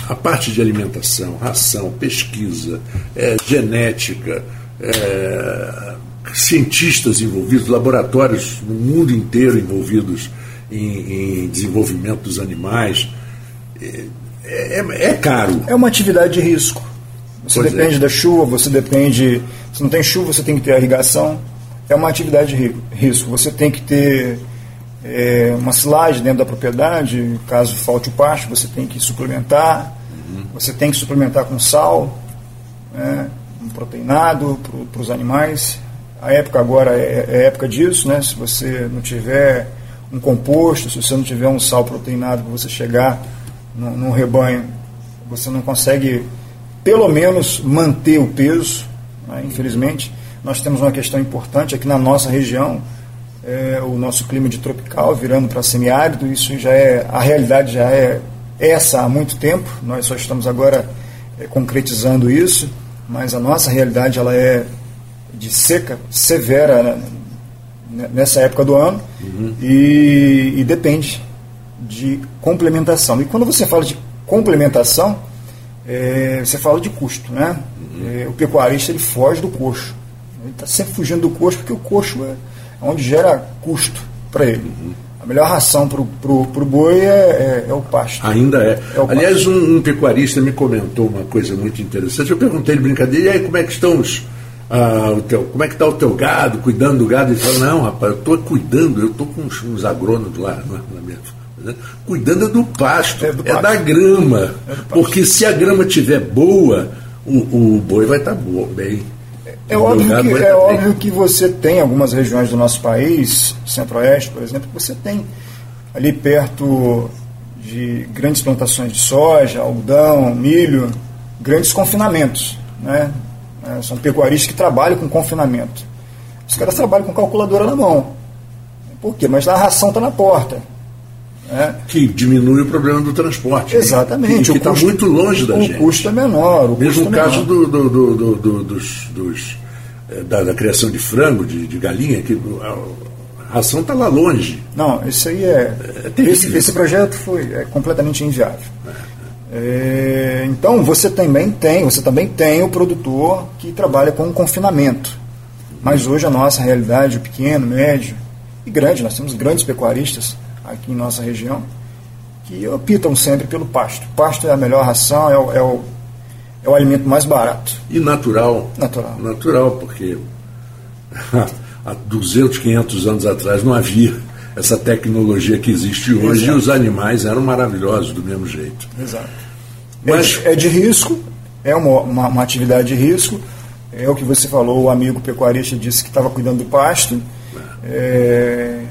a parte de alimentação, ração, pesquisa, é, genética, é, cientistas envolvidos, laboratórios no mundo inteiro envolvidos em, em desenvolvimento dos animais. É, é- é caro. É uma atividade de risco. Você Pois é. depende da chuva, você depende. Se não tem chuva, você tem que ter irrigação. É uma atividade de ri- risco. Você tem que ter é, uma silagem dentro da propriedade. Caso falte o pasto, você tem que suplementar. Você tem que suplementar com sal, né, um proteinado para os animais. A época agora é, é época disso, né? Se você não tiver um composto, se você não tiver um sal proteinado para você chegar num, num rebanho, você não consegue, pelo menos, manter o peso. Né? Infelizmente, nós temos uma questão importante aqui na nossa região, é, o nosso clima de tropical virando para semiárido, isso já é, a realidade já é essa há muito tempo, nós só estamos agora é, concretizando isso, mas a nossa realidade ela é de seca severa né, nessa época do ano uhum. e, e, depende de complementação. E quando você fala de complementação, é, você fala de custo, né? Uhum. É, o pecuarista ele foge do coxo. Ele está sempre fugindo do coxo porque o coxo é onde gera custo para ele. Uhum. A melhor ração para o boi é, é, é, o pasto. Ainda é. é Aliás, um, um, pecuarista me comentou uma coisa muito interessante. Eu perguntei ele brincadeira, e aí como é que estão os. Ah, o teu, como é que está o teu gado, cuidando do gado? Ele falou, não, rapaz, eu estou cuidando, eu estou com uns, uns agrônomos lá na minha cuidando do pasto, é, do pasto. é da grama. É porque se a grama estiver boa, o, o boi vai estar tá bem. É óbvio, que, é óbvio que você tem algumas regiões do nosso país, Centro-Oeste, por exemplo, que você tem ali perto de grandes plantações de soja, algodão, milho, grandes confinamentos. Né? É, são pecuaristas que trabalham com confinamento. Os caras trabalham com calculadora na mão. Por quê? Mas a ração está na porta. Né? Que diminui o problema do transporte. Exatamente. Né? Que está muito longe da o gente. O custo é menor. O Mesmo o é caso do, do, do, do, dos, dos eh, da, da, criação de frango, de, de galinha, que a ração está lá longe. Não, isso aí é. é esse, esse, projeto foi é completamente inviável. É, então você também tem, você também tem o produtor que trabalha com confinamento. Mas hoje a nossa realidade, o pequeno, médio e grande, nós temos grandes pecuaristas aqui em nossa região, que optam sempre pelo pasto. Pasto é a melhor ração, é o, é o, é o alimento mais barato. E natural. Natural. Natural, porque há 200, 500 anos atrás não havia essa tecnologia que existe hoje Exato. e os animais eram maravilhosos do mesmo jeito. Exato. Mas é, é de risco, é uma, uma, uma, atividade de risco. É o que você falou, o amigo pecuarista disse que estava cuidando do pasto. É. É,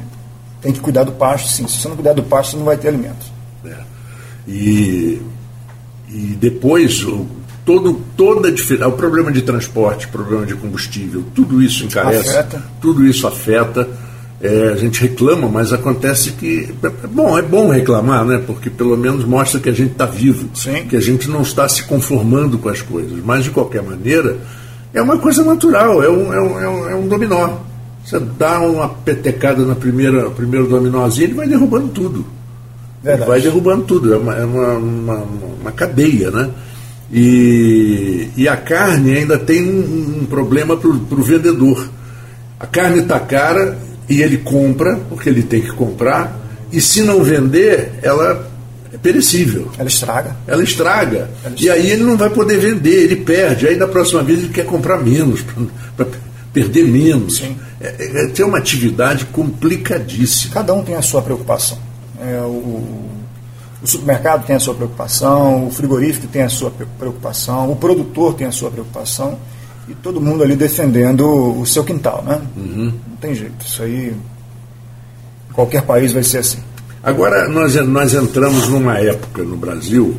tem que cuidar do pasto, sim. Se você não cuidar do pasto, você não vai ter alimento. É. E, e depois, todo, toda o problema de transporte, problema de combustível, tudo isso encarece, afeta. tudo isso afeta. É, a gente reclama, mas acontece que. Bom, é bom reclamar, né? Porque pelo menos mostra que a gente está vivo, Sim. que a gente não está se conformando com as coisas. Mas, de qualquer maneira, é uma coisa natural, é um, é um, é um, é um dominó. Você dá uma petecada na primeira, primeiro dominózinho, ele vai derrubando tudo. Verdade. Vai derrubando tudo. É uma, é uma, uma, uma cadeia, né? E, e, a carne ainda tem um, um problema para o vendedor. A carne está cara e ele compra, porque ele tem que comprar, e se não vender, ela é perecível. Ela estraga. Ela estraga. Ela estraga. E aí ele não vai poder vender, ele perde. Aí da próxima vez ele quer comprar menos, perder menos. É, é, é, tem uma atividade complicadíssima. Cada um tem a sua preocupação. É, o, o, supermercado tem a sua preocupação, o frigorífico tem a sua preocupação, o produtor tem a sua preocupação e todo mundo ali defendendo o seu quintal, né? Uhum. Não tem jeito. Isso aí, qualquer país vai ser assim. Agora, nós, nós entramos numa época no Brasil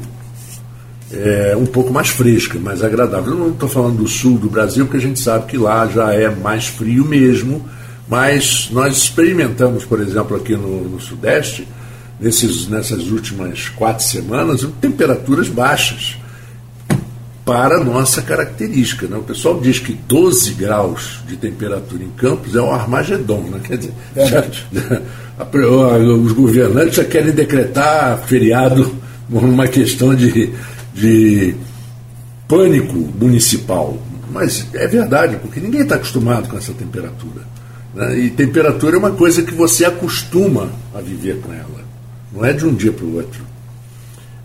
é, um pouco mais fresca, mais agradável. Eu não estou falando do sul do Brasil, porque a gente sabe que lá já é mais frio mesmo, mas nós experimentamos, por exemplo, aqui no, no Sudeste, nesses, nessas últimas quatro semanas, temperaturas baixas para a nossa característica. Né? O pessoal diz que 12 graus de temperatura em Campos é um Armagedon. Né? Quer dizer, já, os governantes já querem decretar feriado por uma questão de de pânico municipal. Mas é verdade, porque ninguém está acostumado com essa temperatura. Né? E temperatura é uma coisa que você acostuma a viver com ela. Não é de um dia para o outro.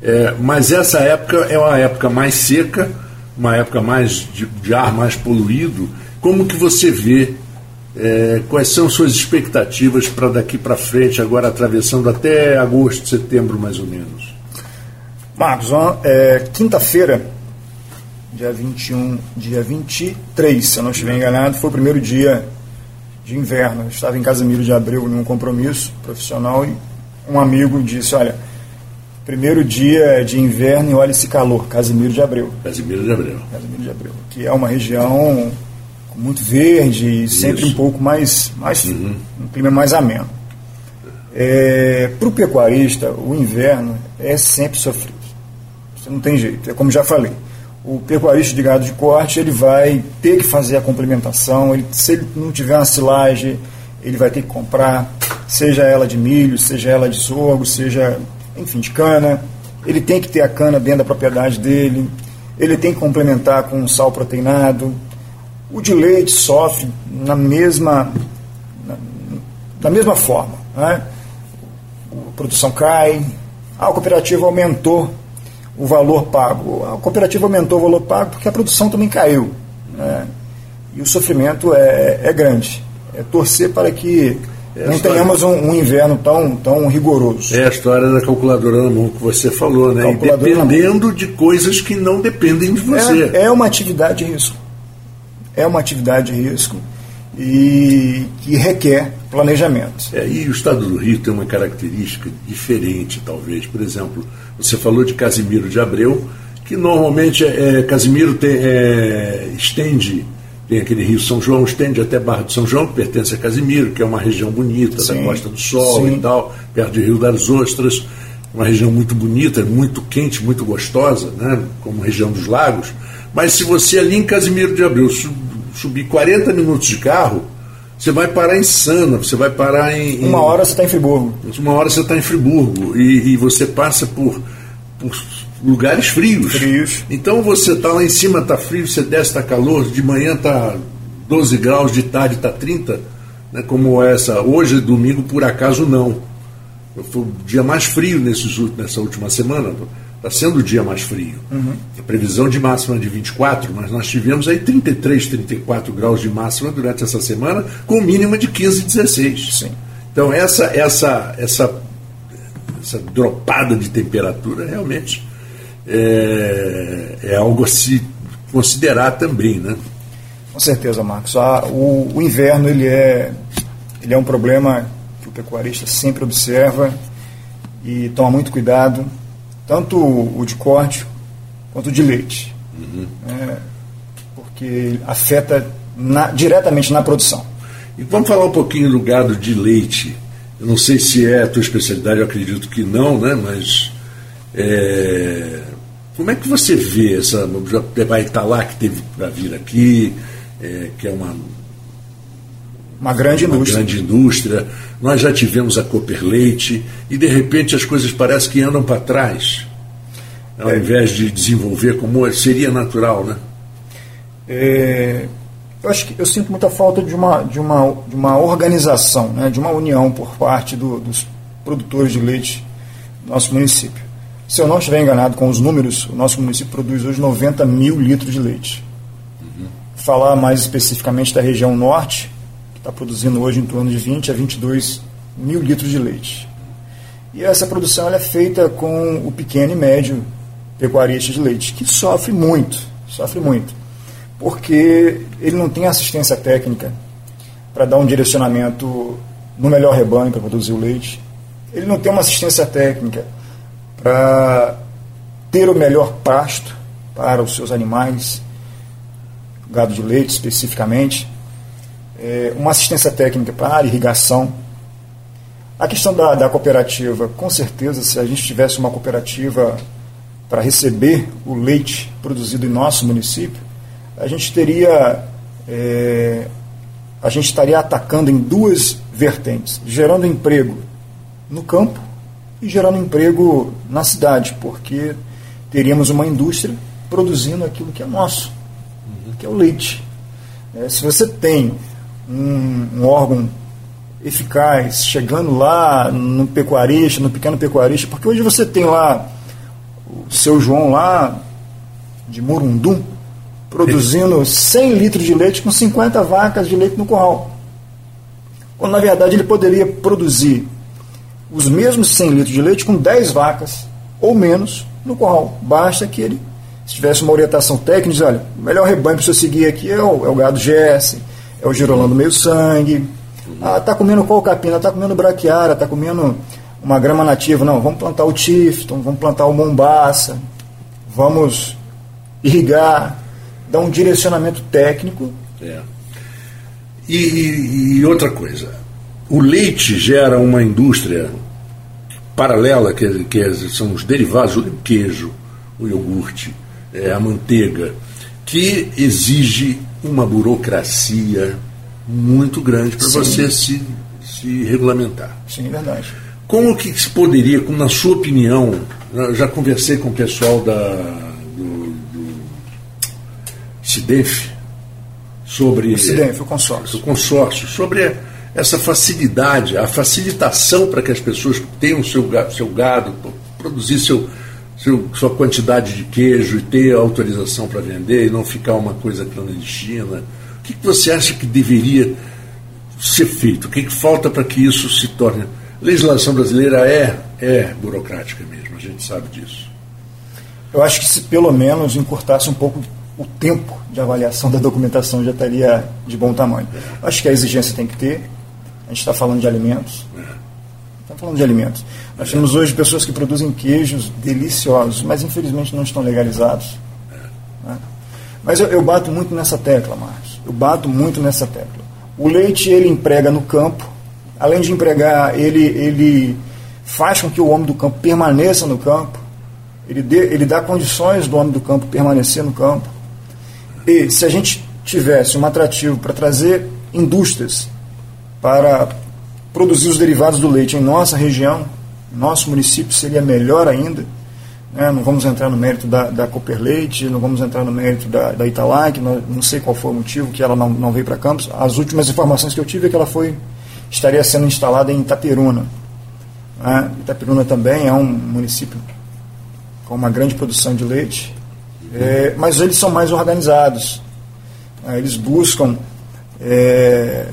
É, mas essa época é uma época mais seca, uma época mais de, de ar mais poluído. Como que você vê? É, quais são suas expectativas para daqui para frente, agora atravessando até agosto, setembro mais ou menos? Marcos, é, quinta-feira dia 21, dia 23, se eu não estiver enganado, foi o primeiro dia de inverno. Eu estava em Casimiro de Abreu num compromisso profissional e um amigo disse, olha, primeiro dia de inverno e olha esse calor, Casimiro de Abreu. Casimiro de Abreu. Casimiro de Abreu, que é uma região muito verde e sempre Isso. um pouco mais, mais uhum. um clima mais ameno. É, Para o pecuarista, o inverno é sempre sofrido. Você não tem jeito, é como já falei o pecuarista de gado de corte ele vai ter que fazer a complementação. Ele, se ele não tiver uma silagem, ele vai ter que comprar, seja ela de milho, seja ela de sorgo, seja, enfim, de cana. Ele tem que ter a cana dentro da propriedade dele. Ele tem que complementar com sal proteinado. O de leite sofre na mesma, na, mesma forma. Né? A produção cai, a cooperativa aumentou o valor pago. A cooperativa aumentou o valor pago porque a produção também caiu. Né? E o sofrimento é, é grande. É torcer para que é não tenhamos um, um, inverno tão, tão rigoroso. É a história da calculadora na mão que você falou, né? Dependendo de coisas que não dependem de você. É, é uma atividade de risco. É uma atividade de risco e que requer planejamento. É, e o estado do Rio tem uma característica diferente, talvez. Por exemplo, você falou de Casimiro de Abreu, que normalmente é, é Casimiro tem, é, estende, tem aquele Rio São João, estende até Barra de São João, que pertence a Casimiro, que é uma região bonita, sim, da Costa do Sol sim. e tal, perto de Rio das Ostras, uma região muito bonita, muito quente, muito gostosa, né, como região dos lagos. Mas se você ali em Casimiro de Abreu subir 40 minutos de carro, você vai parar em Sana, você vai parar em. Uma hora você está em Friburgo. Uma hora você está em Friburgo. E, e, você passa por, por lugares frios. Frios. Então você está lá em cima, está frio, você desce, está calor, de manhã está 12 graus, de tarde está 30, né, como essa. Hoje, domingo, por acaso, não. Foi o dia mais frio nesses, nessa última semana. Está sendo o dia mais frio. Uhum. A previsão de máxima é de 24, mas nós tivemos aí 33, 34 graus de máxima durante essa semana, com mínima de 15, 16. Sim. Então essa, essa, essa, essa dropada de temperatura realmente é, é algo a se considerar também, né? Com certeza, Marcos. Ah, o, o inverno ele é, ele é um problema que o pecuarista sempre observa e toma muito cuidado tanto o de corte quanto o de leite. Uhum. É, porque afeta na, diretamente na produção. E vamos falar um pouquinho do gado de leite. Eu não sei se é a tua especialidade, eu acredito que não, né? Mas é, como é que você vê essa. Vai estar lá que teve para vir aqui, é, que é uma. Uma grande uma indústria. grande indústria nós já tivemos a Cooper Leite e de repente as coisas parecem que andam para trás, ao é. invés de desenvolver como seria natural, né? É, eu acho que eu sinto muita falta de uma, de uma, de uma organização, né, de uma união por parte do, dos produtores de leite do nosso município. Se eu não estiver enganado com os números, o nosso município produz hoje 90 mil litros de leite. Uhum. Falar mais especificamente da região norte, está produzindo hoje em torno de 20 a 22 mil litros de leite. E essa produção é feita com o pequeno e médio pecuarista de leite, que sofre muito, sofre muito, porque ele não tem assistência técnica para dar um direcionamento no melhor rebanho para produzir o leite. Ele não tem uma assistência técnica para ter o melhor pasto para os seus animais, gado de leite especificamente é, uma assistência técnica para a irrigação. A questão da, da cooperativa, com certeza, se a gente tivesse uma cooperativa para receber o leite produzido em nosso município, a gente teria. É, a gente estaria atacando em duas vertentes, gerando emprego no campo e gerando emprego na cidade, porque teríamos uma indústria produzindo aquilo que é nosso, que é o leite. É, se você tem um, um órgão eficaz, chegando lá no pecuarista, no pequeno pecuarista, porque hoje você tem lá o seu João lá de Murundum produzindo 100 litros de leite com 50 vacas de leite no curral. Quando na verdade ele poderia produzir os mesmos 100 litros de leite com 10 vacas ou menos no curral. Basta que ele Se tivesse uma orientação técnica, diz, olha, o melhor rebanho para você seguir aqui é o, é o gado Jesse, é o girolando meio sangue. Ah, tá comendo capina? Tá comendo braquiara, tá comendo uma grama nativa. Não, vamos plantar o Tifton, vamos plantar o Mombaça, vamos irrigar, dar um direcionamento técnico. É. E, e, outra coisa, o leite gera uma indústria paralela, que, que são os derivados, o queijo, o iogurte, é, a manteiga, que exige uma burocracia muito grande para você se, se regulamentar. Sim, é verdade. Como que se poderia, como na sua opinião, eu já conversei com o pessoal da, do, do CIDEF sobre. O CIDEF, o consórcio. O consórcio, sobre essa facilidade, a facilitação para que as pessoas tenham seu, seu gado, produzir seu, sua quantidade de queijo e ter autorização para vender e não ficar uma coisa clandestina. O que, que você acha que deveria ser feito? O que, que falta para que isso se torne. A legislação brasileira é, é burocrática mesmo, a gente sabe disso. Eu acho que se pelo menos encurtasse um pouco o tempo de avaliação da documentação já estaria de bom tamanho. Acho que a exigência tem que ter. A gente está falando de alimentos. Falando de alimentos. Nós temos hoje pessoas que produzem queijos deliciosos, mas infelizmente não estão legalizados. Né? Mas eu, eu, bato muito nessa tecla, Marcos. Eu bato muito nessa tecla. O leite ele emprega no campo. Além de empregar, ele, ele faz com que o homem do campo permaneça no campo. Ele, dê, ele dá condições do homem do campo permanecer no campo. E se a gente tivesse um atrativo para trazer indústrias para produzir os derivados do leite em nossa região, nosso município seria melhor ainda. Né? Não vamos entrar no mérito da, da Cooper Leite, não vamos entrar no mérito da, da Italac, não, não sei qual foi o motivo que ela não, não veio para Campos. As últimas informações que eu tive é que ela foi estaria sendo instalada em Itaperuna. Né? Itaperuna também é um município com uma grande produção de leite, é, mas eles são mais organizados. Né? Eles buscam é,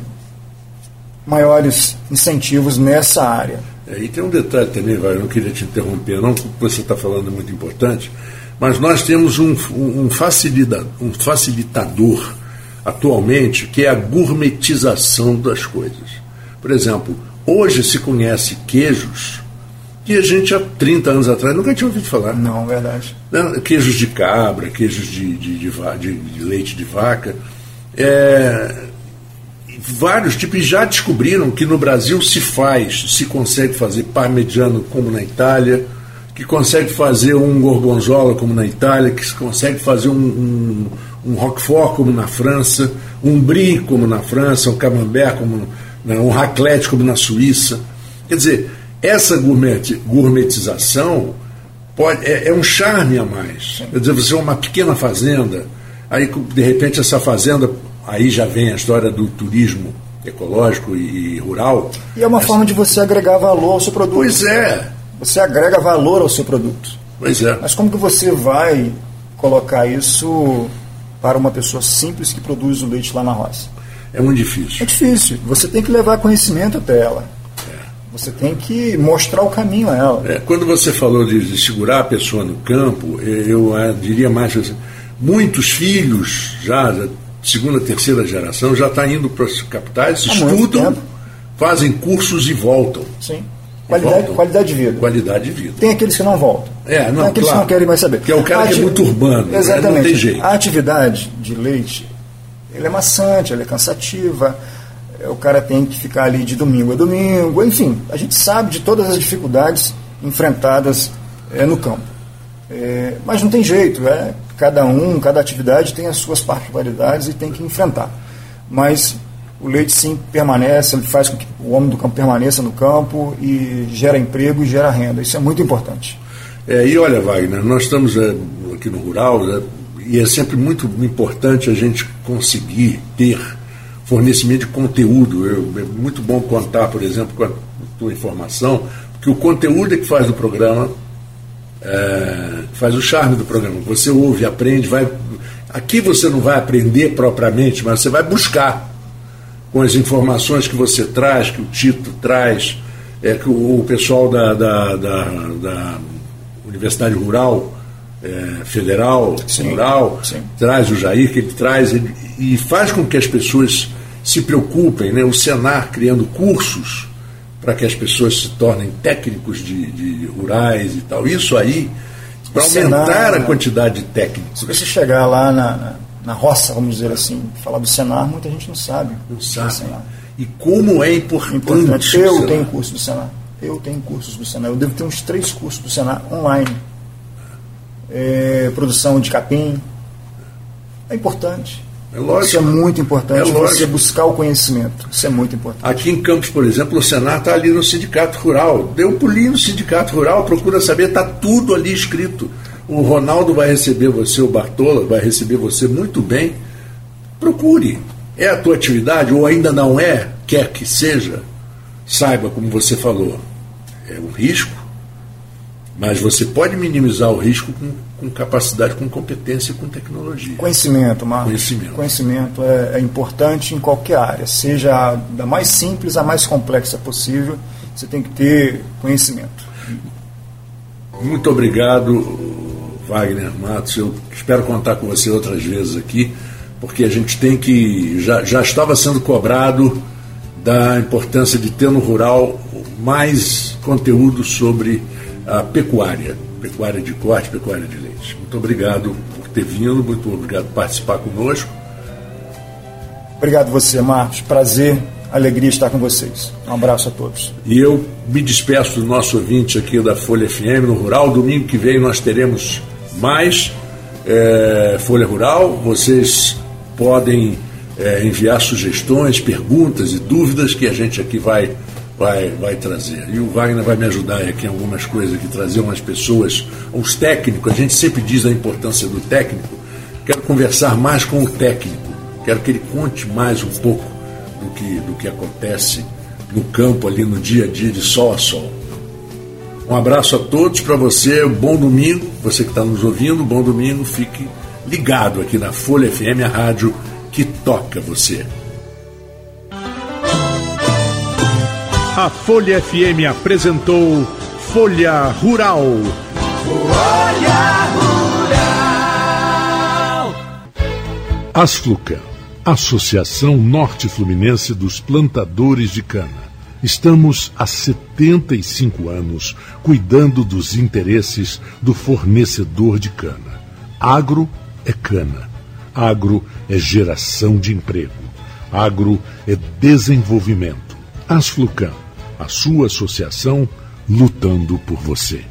maiores incentivos nessa área. É, e tem um detalhe também, vai, eu não queria te interromper, não, porque você está falando é muito importante, mas nós temos um, um, um, facilita, um facilitador atualmente que é a gourmetização das coisas. Por exemplo, hoje se conhece queijos que a gente há 30 anos atrás nunca tinha ouvido falar. Não, verdade. Queijos de cabra, queijos de, de, de, de leite de vaca. É, vários tipos já descobriram que no Brasil se faz, se consegue fazer parmegiano como na Itália, que consegue fazer um gorgonzola como na Itália, que se consegue fazer um, um, um roquefort como na França, um brie como na França, um camembert como né, um raclette como na Suíça. Quer dizer, essa gourmet, gourmetização pode, é, é um charme a mais. Quer dizer, você é uma pequena fazenda, aí de repente essa fazenda aí já vem a história do turismo ecológico e, rural. E é uma Essa... forma de você agregar valor ao seu produto. Pois é. Você agrega valor ao seu produto. Pois é. Mas como que você vai colocar isso para uma pessoa simples que produz o leite lá na roça? É muito difícil. É difícil. Você tem que levar conhecimento até ela. É. Você tem que mostrar o caminho a ela. É, quando você falou de, de, segurar a pessoa no campo, eu, eu é, diria mais assim, muitos filhos já, já segunda, terceira geração, já está indo para as capitais, Há estudam, fazem cursos e voltam. Sim. Qualidade, voltam. qualidade de vida. Qualidade de vida. Tem aqueles que não voltam. É, não, Tem aqueles claro. que não querem mais saber. Que é o cara que é muito urbano. Exatamente. Não tem jeito. A atividade de leite, ele é maçante, ela é cansativa. É, o cara tem que ficar ali de domingo a domingo. Enfim, a gente sabe de todas as dificuldades enfrentadas é, no campo. É, mas não tem jeito, é, cada um, cada atividade tem as suas particularidades e tem que enfrentar. Mas o leite sim permanece, ele faz com que o homem do campo permaneça no campo e gera emprego e gera renda. Isso é muito importante. É, e olha, Wagner, nós estamos é, aqui no rural é, e é sempre muito importante a gente conseguir ter fornecimento de conteúdo. Eu, é muito bom contar, por exemplo, com a tua informação, que o conteúdo é que faz o programa é, faz o charme do programa. Você ouve, aprende, vai. Aqui você não vai aprender propriamente, mas você vai buscar com as informações que você traz, que o Tito traz, é, que o, o pessoal da, da, da, da, Universidade Rural é, federal, Sim, rural, sim. traz o Jair, que ele traz, ele, e faz com que as pessoas se preocupem, né? o Senar criando cursos para que as pessoas se tornem técnicos de, de rurais e tal. Isso aí, para aumentar Senar, a quantidade de técnicos. Se você chegar lá na, na, na roça, vamos dizer assim, falar do Senar, muita gente não sabe. Não é sabe. Senar. E como é importante. Importante. Eu tenho curso do Senar. Eu tenho cursos do Senar. Eu devo ter uns três cursos do Senar online. É, produção de capim. É importante. É lógico. Isso é muito importante. É você buscar o conhecimento. Isso é muito importante. Aqui em Campos, por exemplo, o Senar está ali no Sindicato Rural. Deu um pulinho no Sindicato Rural, procura saber, está tudo ali escrito. O Ronaldo vai receber você, o Bartola vai receber você muito bem. Procure. É a tua atividade ou ainda não é? Quer que seja? Saiba, como você falou, é um risco, mas você pode minimizar o risco com, com capacidade, com competência e com tecnologia. Conhecimento, Marcos. Conhecimento. Conhecimento é, é importante em qualquer área, seja da mais simples à mais complexa possível. Você tem que ter conhecimento. Muito obrigado, Wagner Matos. Eu espero contar com você outras vezes aqui, porque a gente tem que. Já, já estava sendo cobrado da importância de ter no rural mais conteúdo sobre a pecuária, pecuária de corte, pecuária de leite. Muito obrigado por ter vindo, muito obrigado por participar conosco. Obrigado você, Marcos. Prazer, alegria estar com vocês. Um abraço a todos. E eu me despeço do nosso ouvinte aqui da Folha FM no Rural. Domingo que vem nós teremos mais é, Folha Rural. Vocês podem é, enviar sugestões, perguntas e dúvidas que a gente aqui vai, vai, vai trazer. E o Wagner vai me ajudar aqui em algumas coisas, aqui, trazer umas pessoas, os técnicos. A gente sempre diz a importância do técnico. Quero conversar mais com o técnico. Quero que ele conte mais um pouco do que, do que acontece no campo ali no dia a dia de sol a sol. Um abraço a todos para você, bom domingo, você que está nos ouvindo, bom domingo, fique ligado aqui na Folha FM, a rádio que toca você. A Folha FM apresentou Folha Rural. Asflucan, Associação Norte Fluminense dos Plantadores de Cana. Estamos há 75 anos cuidando dos interesses do fornecedor de cana. Agro é cana. Agro é geração de emprego. Agro é desenvolvimento. Asflucan, a sua associação lutando por você.